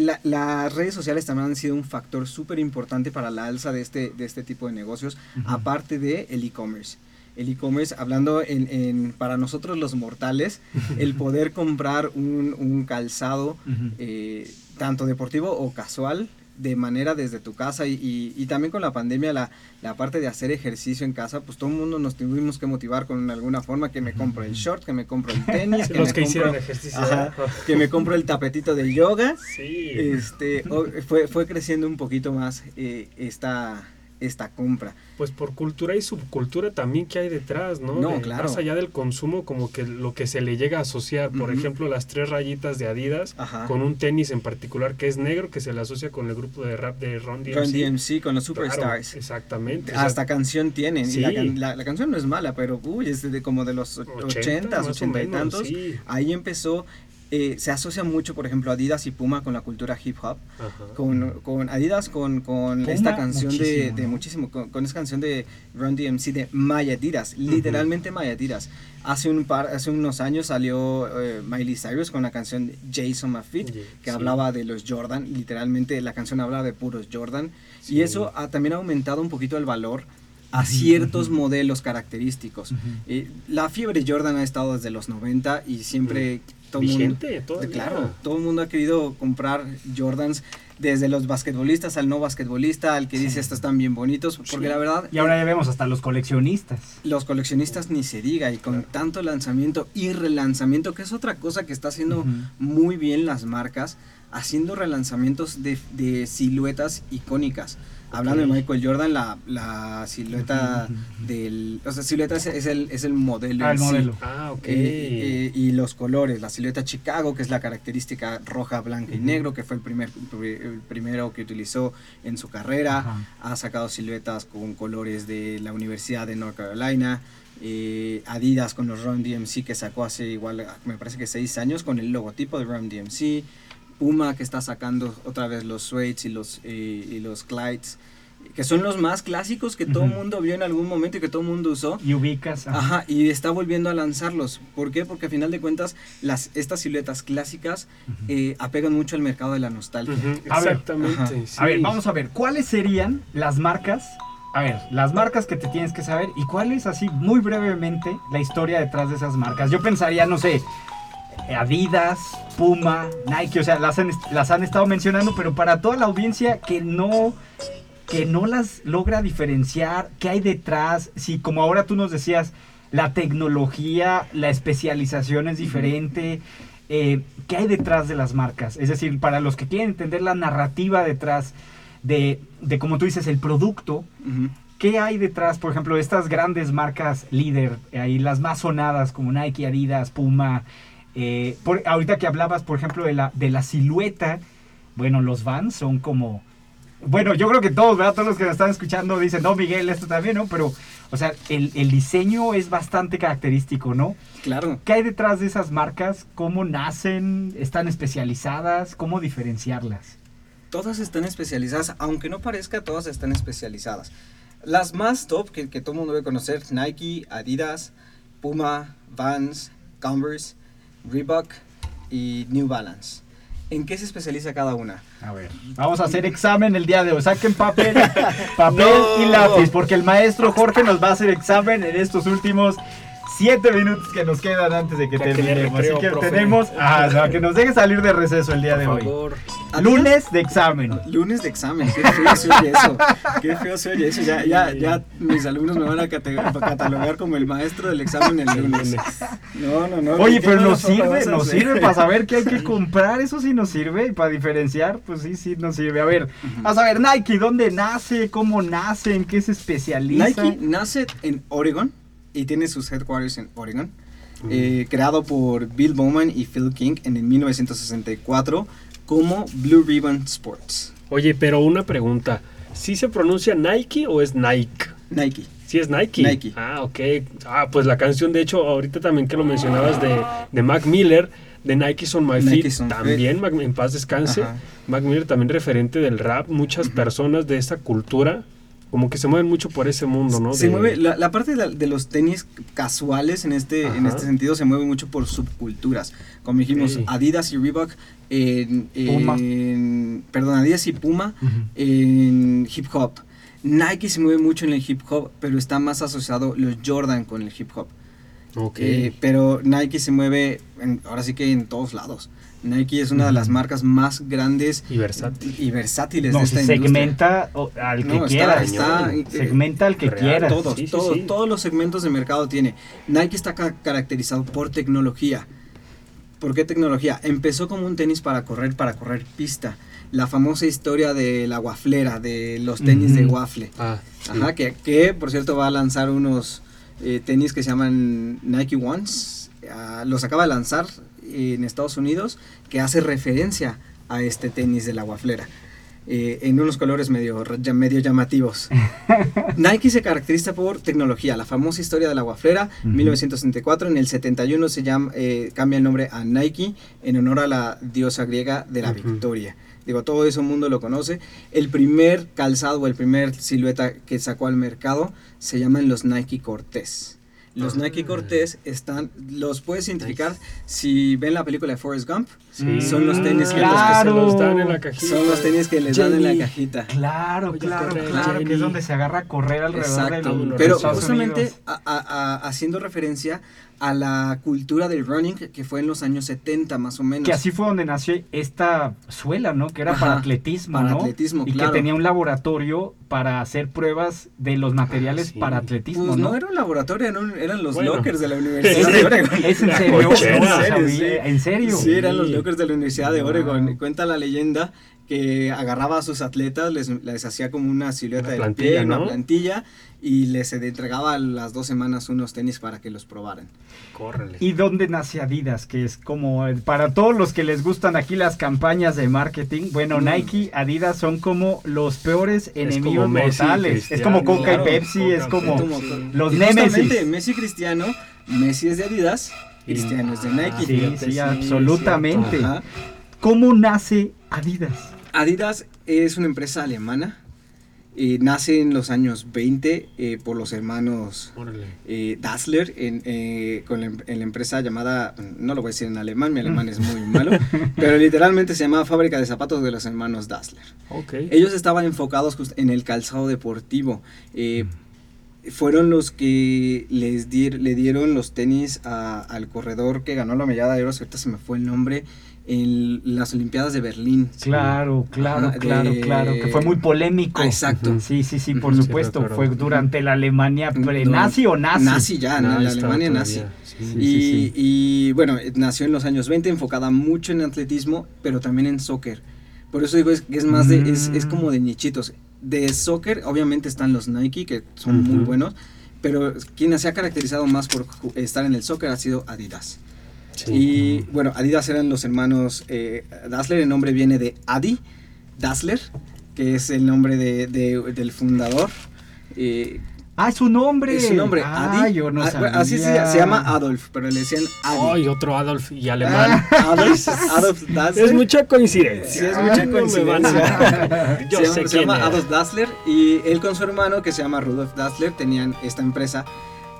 la- las redes sociales también han sido un factor súper importante para la alza de este, de este tipo de negocios, aparte de el e-commerce. El e-commerce, hablando en, en- para nosotros los mortales, [LAUGHS] el poder comprar un, un calzado, eh, tanto deportivo o casual, de manera desde tu casa y, y- y también con la pandemia la, la parte de hacer ejercicio en casa, pues todo el mundo nos tuvimos que motivar con alguna forma que me compro el short, que me compro el tenis, [LAUGHS] que los me que compro- ejercicio. Ajá, que me compro el tapetito de yoga. Sí. Este, fue, fue creciendo un poquito más eh, esta, esta compra. Pues por cultura y subcultura también que hay detrás, ¿no? No, De- claro. Más allá del consumo, como que lo que se le llega a asociar, por ejemplo, las tres rayitas de Adidas, Ajá. con un tenis en particular que es negro, que se le asocia con el grupo de rap de Ron DMC. Run DMC con los Claro, Superstars. exactamente. o sea, Hasta canción tienen. Y la, Sí. can- la- la canción no es mala, pero uy, es de como de los 80, más o 80 y tantos. sí. Ahí empezó. Eh, se asocia mucho, por ejemplo, Adidas y Puma con la cultura hip hop. Con, con Adidas, con, esta canción de, muchísimo, de ¿no? muchísimo, con, con esa canción de Run DMC de My Adidas, literalmente My Adidas. Hace, un par, hace unos años salió eh, Miley Cyrus con la canción de Jason Mafit, que sí. hablaba de los Jordan, literalmente la canción hablaba de puros Jordan. Sí. Y eso ha, también ha aumentado un poquito el valor a ciertos modelos característicos. Eh, la fiebre Jordan ha estado desde los 90 y siempre todo el mundo... Vigente. Claro, todo el mundo ha querido comprar Jordans desde los basquetbolistas al no basquetbolista, al que dice estos están bien bonitos, porque la verdad Y ahora ya vemos hasta los coleccionistas. los coleccionistas ni se diga y con tanto lanzamiento y relanzamiento, que es otra cosa que está haciendo muy bien las marcas, haciendo relanzamientos de, de siluetas icónicas. Hablando de Michael Jordan, la, la silueta del... O sea, silueta es, es el, es el modelo. Ah, el sí. modelo. Ah, ok. Eh, eh, y los colores, la silueta Chicago, que es la característica roja, blanca y negro, que fue el, primer, el primero que utilizó en su carrera. Ha sacado siluetas con colores de la Universidad de North Carolina. eh, Adidas con los Run DMC que sacó hace igual, me parece que seis años, con el logotipo de Run DMC. Puma que está sacando otra vez los Suedes y los, eh, y los Clydes, que son los más clásicos que todo el mundo vio en algún momento y que todo el mundo usó. Y ubicas. ajá. Ajá, y está volviendo a lanzarlos. ¿Por qué? Porque a final de cuentas las, estas siluetas clásicas eh, apegan mucho al mercado de la nostalgia. Ujú, A ver, Exactamente. sí. A ver, vamos a ver, ¿cuáles serían las marcas? A ver, las marcas que te tienes que saber y cuál es así muy brevemente la historia detrás de esas marcas. Yo pensaría, no sé, Adidas, Puma, Nike, o sea, las han, las han estado mencionando, pero para toda la audiencia que no que no las logra diferenciar, qué hay detrás, si como ahora tú nos decías, la tecnología, la especialización es diferente, eh, qué hay detrás de las marcas, es decir, para los que quieren entender la narrativa detrás de, de como tú dices, el producto. ¿Qué hay detrás, por ejemplo, de estas grandes marcas líder, ahí las más sonadas como Nike, Adidas, Puma? Eh, por- ahorita que hablabas, por ejemplo, de la, de la silueta, bueno, los Vans son como... Bueno, yo creo que todos, ¿verdad? Todos los que nos están escuchando dicen, no, Miguel, esto también, ¿no? Pero, o sea, el, el diseño es bastante característico, ¿no? Claro. ¿Qué hay detrás de esas marcas? ¿Cómo nacen? ¿Están especializadas? ¿Cómo diferenciarlas? Todas están especializadas, aunque no parezca, todas están especializadas. Las más top que, que todo el mundo debe conocer, Nike, Adidas, Puma, Vans, Converse, Reebok y New Balance. ¿En qué se especializa cada una? A ver, vamos a hacer examen el día de hoy. Saquen papel, [LAUGHS] papel No. y lápiz, porque el maestro Jorge nos va a hacer examen en estos últimos siete minutos que nos quedan antes de que Ya que le terminemos. Así que profe. tenemos. Ah, o sea, que nos deje salir de receso el día de Por hoy. favor. Lunes de examen. Lunes de examen, qué feo se oye eso. Qué feo se oye eso. Ya, ya, ya mis alumnos me van a catalogar como el maestro del examen el lunes. No, no, no. Oye, ¿qué pero nos sirve, nos sirve para saber qué hay que comprar, eso sí nos sirve, y para diferenciar, pues sí, sí nos sirve. A ver, a ver, Nike, ¿dónde nace? ¿Cómo nace? ¿En qué se especializa? Nike nace en Oregon y tiene sus headquarters en Oregon. eh, creado por Bill Bowman y Phil King en el 1964 como Blue Ribbon Sports. Oye, pero una pregunta. ¿Sí se pronuncia Nike o es Nike? Nike. Sí es Nike. Nike. Ah, ok. Ah, pues la canción, de hecho, ahorita también que lo mencionabas de, de Mac Miller, de Nike on My Nike Feet, on también, Mac- en paz descanse. Ajá. Mac Miller también referente del rap. Muchas personas de esa cultura como que se mueven mucho por ese mundo, ¿no? Se De- mueve, la, la parte de, la- de los tenis casuales en este, en este sentido se mueve mucho por subculturas. Como dijimos. Adidas y Reebok en, Puma. en- perdón, Adidas y Puma en hip hop. Nike se mueve mucho en el hip hop, pero está más asociado los Jordan con el hip hop. Ok. Eh, pero Nike se mueve en- ahora sí que en todos lados. Nike es una de las marcas más grandes y versátiles, y versátiles No, de esta segmenta al que No, quiera. está, segmenta al que real, quiera. Todos, Sí, todos, sí. todos los segmentos de mercado tiene. Nike está ca- caracterizado por tecnología. ¿Por qué tecnología? Empezó como un tenis para correr, para correr pista. La famosa historia de la waflera, de los tenis de waffle. Ah. Ajá, que, que por cierto va a lanzar unos eh, tenis que se llaman Nike Ones. Ah, los acaba de lanzar en Estados Unidos, que hace referencia a este tenis de la waflera. eh, en unos colores medio, medio llamativos. [LAUGHS] Nike se caracteriza por tecnología, la famosa historia de la waflera, Ujú. 1964, en el 71 se llama, eh, cambia el nombre a Nike en honor a la diosa griega de la victoria. Digo, todo eso mundo lo conoce. El primer calzado o el primer silueta que sacó al mercado se llaman los Nike Cortés. Los Ah. Nike Cortés están, los puedes identificar si ven la película de Forrest Gump. Sí. Son los tenis que, Claro. se los dan en la cajita. son los tenis que les dan en la cajita. Claro, Oye, claro, claro, que es donde se agarra a correr alrededor Exacto, del pero Estados justamente Unidos. a- a- a- haciendo referencia a la cultura del running que fue en los años 70 más o menos. Que así fue donde nació esta suela, ¿no? Que era Ajá, para atletismo, para ¿no? atletismo, y claro. que tenía un laboratorio para hacer pruebas de los materiales sí. para atletismo, Pues no, ¿no? era un laboratorio, eran, eran los Bueno. lockers de la [LAUGHS] Universidad de Oregon. ¿Es en serio? En serio, sí. ¿En serio? Sí, eran los lockers de la Universidad de Wow. Oregon. Cuenta la leyenda que agarraba a sus atletas, les, les hacía como una silueta Una de plantilla, pie, una plantilla, y les entregaba a las dos semanas unos tenis para que los probaran. Córrele. ¿Y dónde nace Adidas? Que es como para todos los que les gustan aquí las campañas de marketing. Bueno, Mm. Nike, Adidas son como los peores Es enemigos mortales. Es como Coca claro, y Pepsi, Coca, es como. Como- los y justamente Messi Cristiano, Messi es de Adidas, Cristiano es de Nike. Sí, Fíjate, sí, sí, absolutamente. ¿Cómo nace Adidas? Adidas es una empresa alemana. eh, nace en los años 20 eh, por los hermanos eh, Dassler en, eh, con la, em- en la empresa llamada, no lo voy a decir en alemán, mi alemán es muy malo, [LAUGHS] pero literalmente se llamaba Fábrica de Zapatos de los hermanos Dassler. Ok. Ellos estaban enfocados en el calzado deportivo. Fueron los que les dir- le dieron los tenis a- al corredor que ganó la medalla de oro, ahorita se me fue el nombre, en las Olimpiadas de Berlín. Claro, claro, Ajá, claro, de- claro. Que fue muy polémico. Ah, exacto. Sí, sí, sí, por supuesto. Fue durante la Alemania pre-nazi o nazi. Nazi ya, No, la Alemania todavía, nazi. sí. Sí, y, sí, sí. y, bueno, nació en los años 20, enfocada mucho en atletismo, pero también en soccer. Por eso digo es, que es más de, es, es Mm. como de nichitos. De soccer, obviamente están los Nike, que son muy buenos, pero quien se ha caracterizado más por estar en el soccer ha sido Adidas. Sí. Y bueno, Adidas eran los hermanos eh, Dassler, el nombre viene de Adi Dassler, que es el nombre de, de- del fundador. Eh, Ah, es su nombre. es su nombre, Ah, Adi. yo no Ah, sabía. así se, se llama Adolf, pero le decían Adi. Ay, otro Adolf y alemán. Adolf, [LAUGHS] Adolf Dassler. Es mucha coincidencia. Sí, es mucha Ay, no coincidencia. [LAUGHS] Yo se sé llama, se quién llama es. Adolf Dassler y él con su hermano que se llama Rudolf Dassler tenían esta empresa.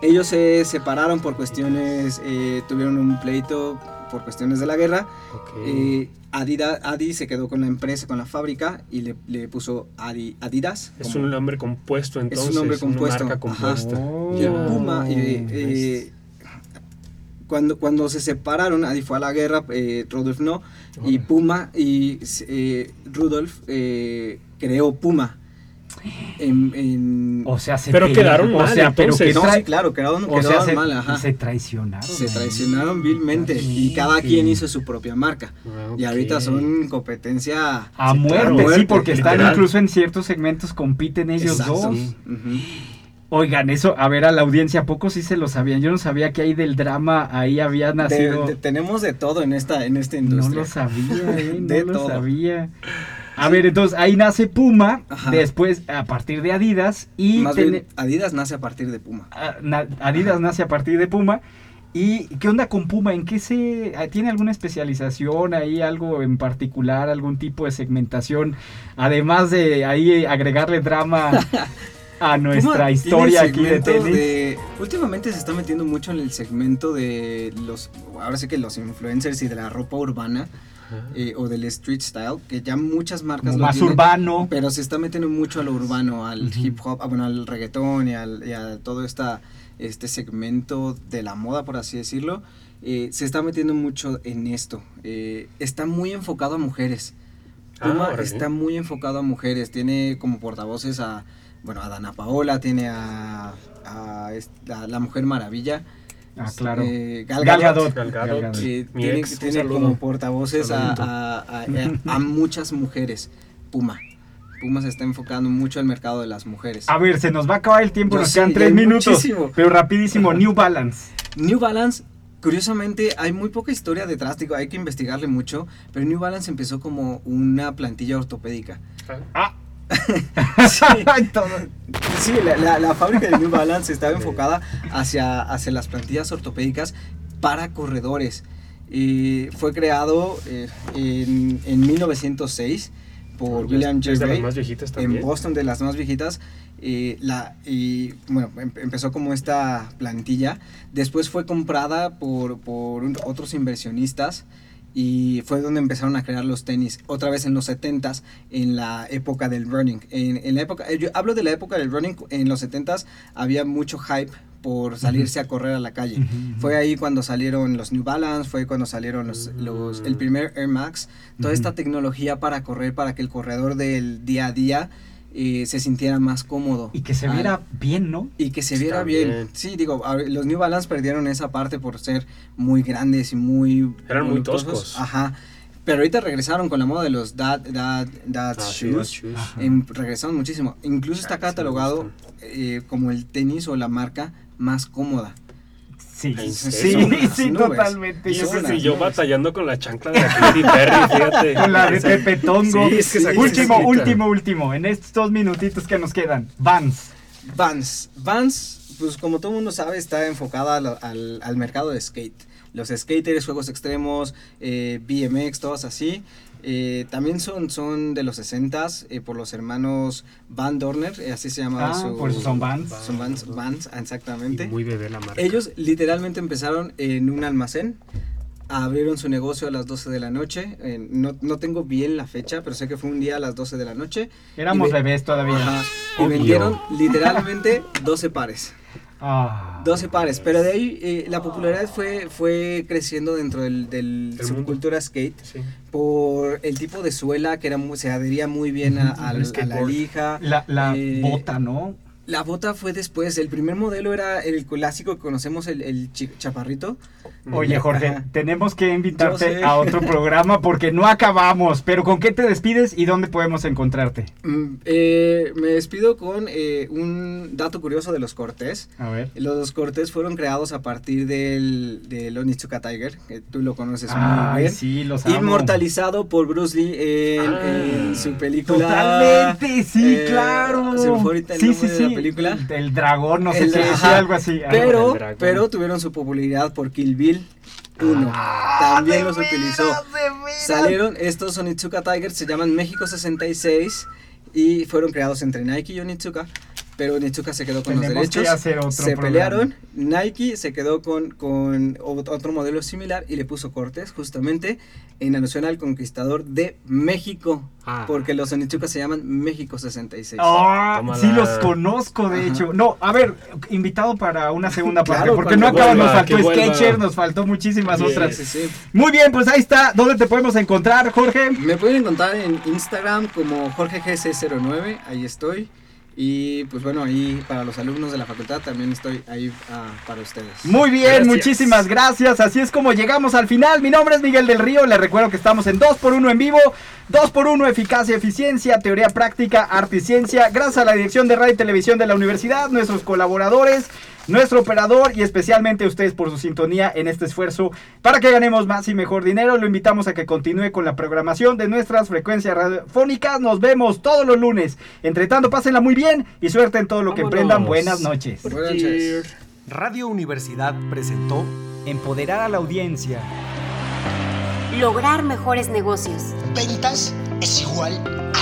Ellos se separaron por cuestiones, eh, tuvieron un pleito por cuestiones de la guerra. Eh, Adida- Adi se quedó con la empresa, con la fábrica y le, le puso Adi- Adidas. es como- un nombre compuesto entonces. nombre compuesto, Una marca compuesta. Oh. y el. Puma, eh, eh, cuando, cuando se separaron, Adi fue a la guerra, eh, Rudolf no, y Puma, y eh, Rudolf eh, creó Puma. En, en- O sea, se Pero pelearon, quedaron mal, O sea, pero entonces. que No, tra- sí, claro, quedaron, o sea, quedaron se, mal, ajá. se traicionaron. Se ¿eh? traicionaron vilmente y cada Sí. quien hizo su propia marca. Ah, Y ahorita son competencia A Sí, muerte, claro, sí, porque están incluso en ciertos segmentos, compiten ellos Exacto. dos. Oigan, eso, a ver, a la audiencia, ¿a poco sí se lo sabían? Yo no sabía que ahí del drama, ahí había nacido... de- tenemos de todo en esta, en esta no industria. lo sabía, eh, [LAUGHS] no De lo todo. sabía. A ver, entonces ahí nace Puma, Ajá. después a partir de Adidas y Más tene- bien, Adidas nace a partir de Puma. a- na- Adidas nace a partir de Puma. ¿Y qué onda con Puma? ¿En qué se ah, tiene alguna especialización ahí, algo en particular, algún tipo de segmentación? Además de ahí agregarle drama [LAUGHS] a nuestra Puma historia aquí de tenis. de- últimamente se está metiendo mucho en el segmento de los, ahora sí que los influencers y de la ropa urbana. Eh, o del street style, que ya muchas marcas Como lo más tienen, urbano. pero se está metiendo mucho a lo urbano, al hip hop, ah, bueno, al reggaetón y, al, y a todo esta, este segmento de la moda, por así decirlo, eh, se está metiendo mucho en esto. Eh, está muy enfocado a mujeres. Ah, Puma está muy enfocado a mujeres, tiene como portavoces a, bueno, a Dana Paola, tiene a, a esta- la Mujer Maravilla. Ah, claro. eh, Gal Gadot, Gadot. Gal Gadot, Gal Gadot. que Mi tiene, ex, como portavoces a, a- a- a muchas mujeres. Puma. Puma se está enfocando mucho al mercado de las mujeres. A ver, se nos va a acabar el tiempo, Yo nos quedan tres minutos. muchísimo. Pero rapidísimo, New Balance. New Balance, curiosamente, hay muy poca historia detrás, digo, hay que investigarle mucho, pero New Balance empezó como una plantilla ortopédica. Ah. [LAUGHS] Sí, Sí, la, la- la fábrica de New Balance estaba enfocada hacia, hacia las plantillas ortopédicas para corredores. Y fue creado eh, en, en 1906 por Ya William es- es de las J. más viejitas en. Boston, de las más viejitas. eh, la, y bueno, em- empezó como esta plantilla. Después fue comprada por, por un- otros inversionistas y fue donde empezaron a crear los tenis, otra vez en los 70s, en la época del running. En, en la época, eh, yo hablo de la época del running, en los 70s había mucho hype por salirse a correr a la calle. Fue ahí cuando salieron los New Balance, fue cuando salieron los, los- el primer Air Max, toda esta tecnología para correr, para que el corredor del día a día eh, se sintiera más cómodo. Y que se Ah, viera bien, ¿no? y que se viera bien. Sí, digo, los New Balance perdieron esa parte por ser muy grandes y muy... Eran muy toscos. Ajá. Pero ahorita regresaron con la moda de los dad, dad, dad Ah, shoes. shoes. Em, regresaron muchísimo. Incluso está Ah, catalogado eh, como el tenis o la marca más cómoda. Sí, ¿En sí, sí, totalmente. Y Son ese unas sí, yo nubes. batallando con la chancla de la Katy Perry, fíjate. [LAUGHS] Con la de Pepe Tongo. Sí, es que esa cosa último, último, último. En estos dos minutitos que nos quedan. Vans. Vans. Vans, pues como todo el mundo sabe, está enfocada al, al- al mercado de skate. Los skaters, juegos extremos, eh, BMX, todos así. Eh, también son, son de los 60s por los hermanos Van Dorner, eh, así se llama Ah, su... por eso son Vans. Son Vans, Vans, exactamente. Y muy bebé la marca. Ellos literalmente empezaron en un almacén, abrieron su negocio a las 12 de la noche, eh, no, no tengo bien la fecha, pero sé que fue un día a las 12 de la noche. Éramos bebés todavía. Ajá, y vendieron literalmente 12 pares. Ah. 12 pares, pero de ahí eh, la popularidad fue, fue creciendo dentro del, subcultura skate Sí. por el tipo de suela que era muy- se adhería muy bien a, a- El a la lija. La, la Eh, bota, ¿no? La bota fue después, el primer modelo era el clásico que conocemos, el, chaparrito. Oye, Jorge, Ajá. tenemos que invitarte a otro programa porque no acabamos. Pero ¿con qué te despides y dónde podemos encontrarte? Mm, eh, me despido con eh, un dato curioso de los Cortés. A ver. Los Cortés fueron creados a partir del, del Onitsuka Tiger, que tú lo conoces muy bien. sí, los amo. Inmortalizado por Bruce Lee en, Ah. en su película. Totalmente, sí, eh, claro. Se me fue ahorita el sí, sí, sí. La película. El, el dragón, no sé El- qué, sí, algo así. Pero, pero tuvieron su popularidad por Kill Bill 1. Ah, También los utilizó. Salieron estos Onitsuka Tigers, se llaman México 66 y fueron creados entre Nike y Onitsuka. Pero Onitsuka se quedó con Tenemos los que derechos. hacer otro se programa. pelearon, Nike se quedó con, con ot- otro modelo similar y le puso cortes justamente en alusión al conquistador de México, Ah. porque los Onitsuka se llaman México 66. Ah, Tómala. sí los conozco, de Ajá. hecho. No, a ver, invitado para una segunda parte, Claro, porque no cuando acaba, nos faltó. Sketcher, nos faltó muchísimas otras. Sí, sí, sí. Muy bien, pues ahí está. ¿Dónde te podemos encontrar, Jorge? Me pueden encontrar en Instagram como JorgeGC09, ahí estoy. Y pues bueno, ahí para los alumnos de la facultad también estoy ahí ah, para ustedes. Muy bien, Gracias. muchísimas gracias. Así es como llegamos al final. Mi nombre es Miguel del Río. Les recuerdo que estamos en 2x1 en vivo. 2x1 eficacia, eficiencia, teoría práctica, arte y ciencia. Gracias a la dirección de radio y televisión de la universidad, nuestros colaboradores, nuestro operador y especialmente a ustedes por su sintonía en este esfuerzo para que ganemos más y mejor dinero. Lo invitamos a que continúe con la programación de nuestras frecuencias radiofónicas. Nos vemos todos los lunes. Entre tanto, pásenla muy bien y suerte en todo lo que emprendan. Buenas noches. Buenas noches. Radio Universidad presentó Empoderar a la audiencia. Lograr mejores negocios. Ventas es igual a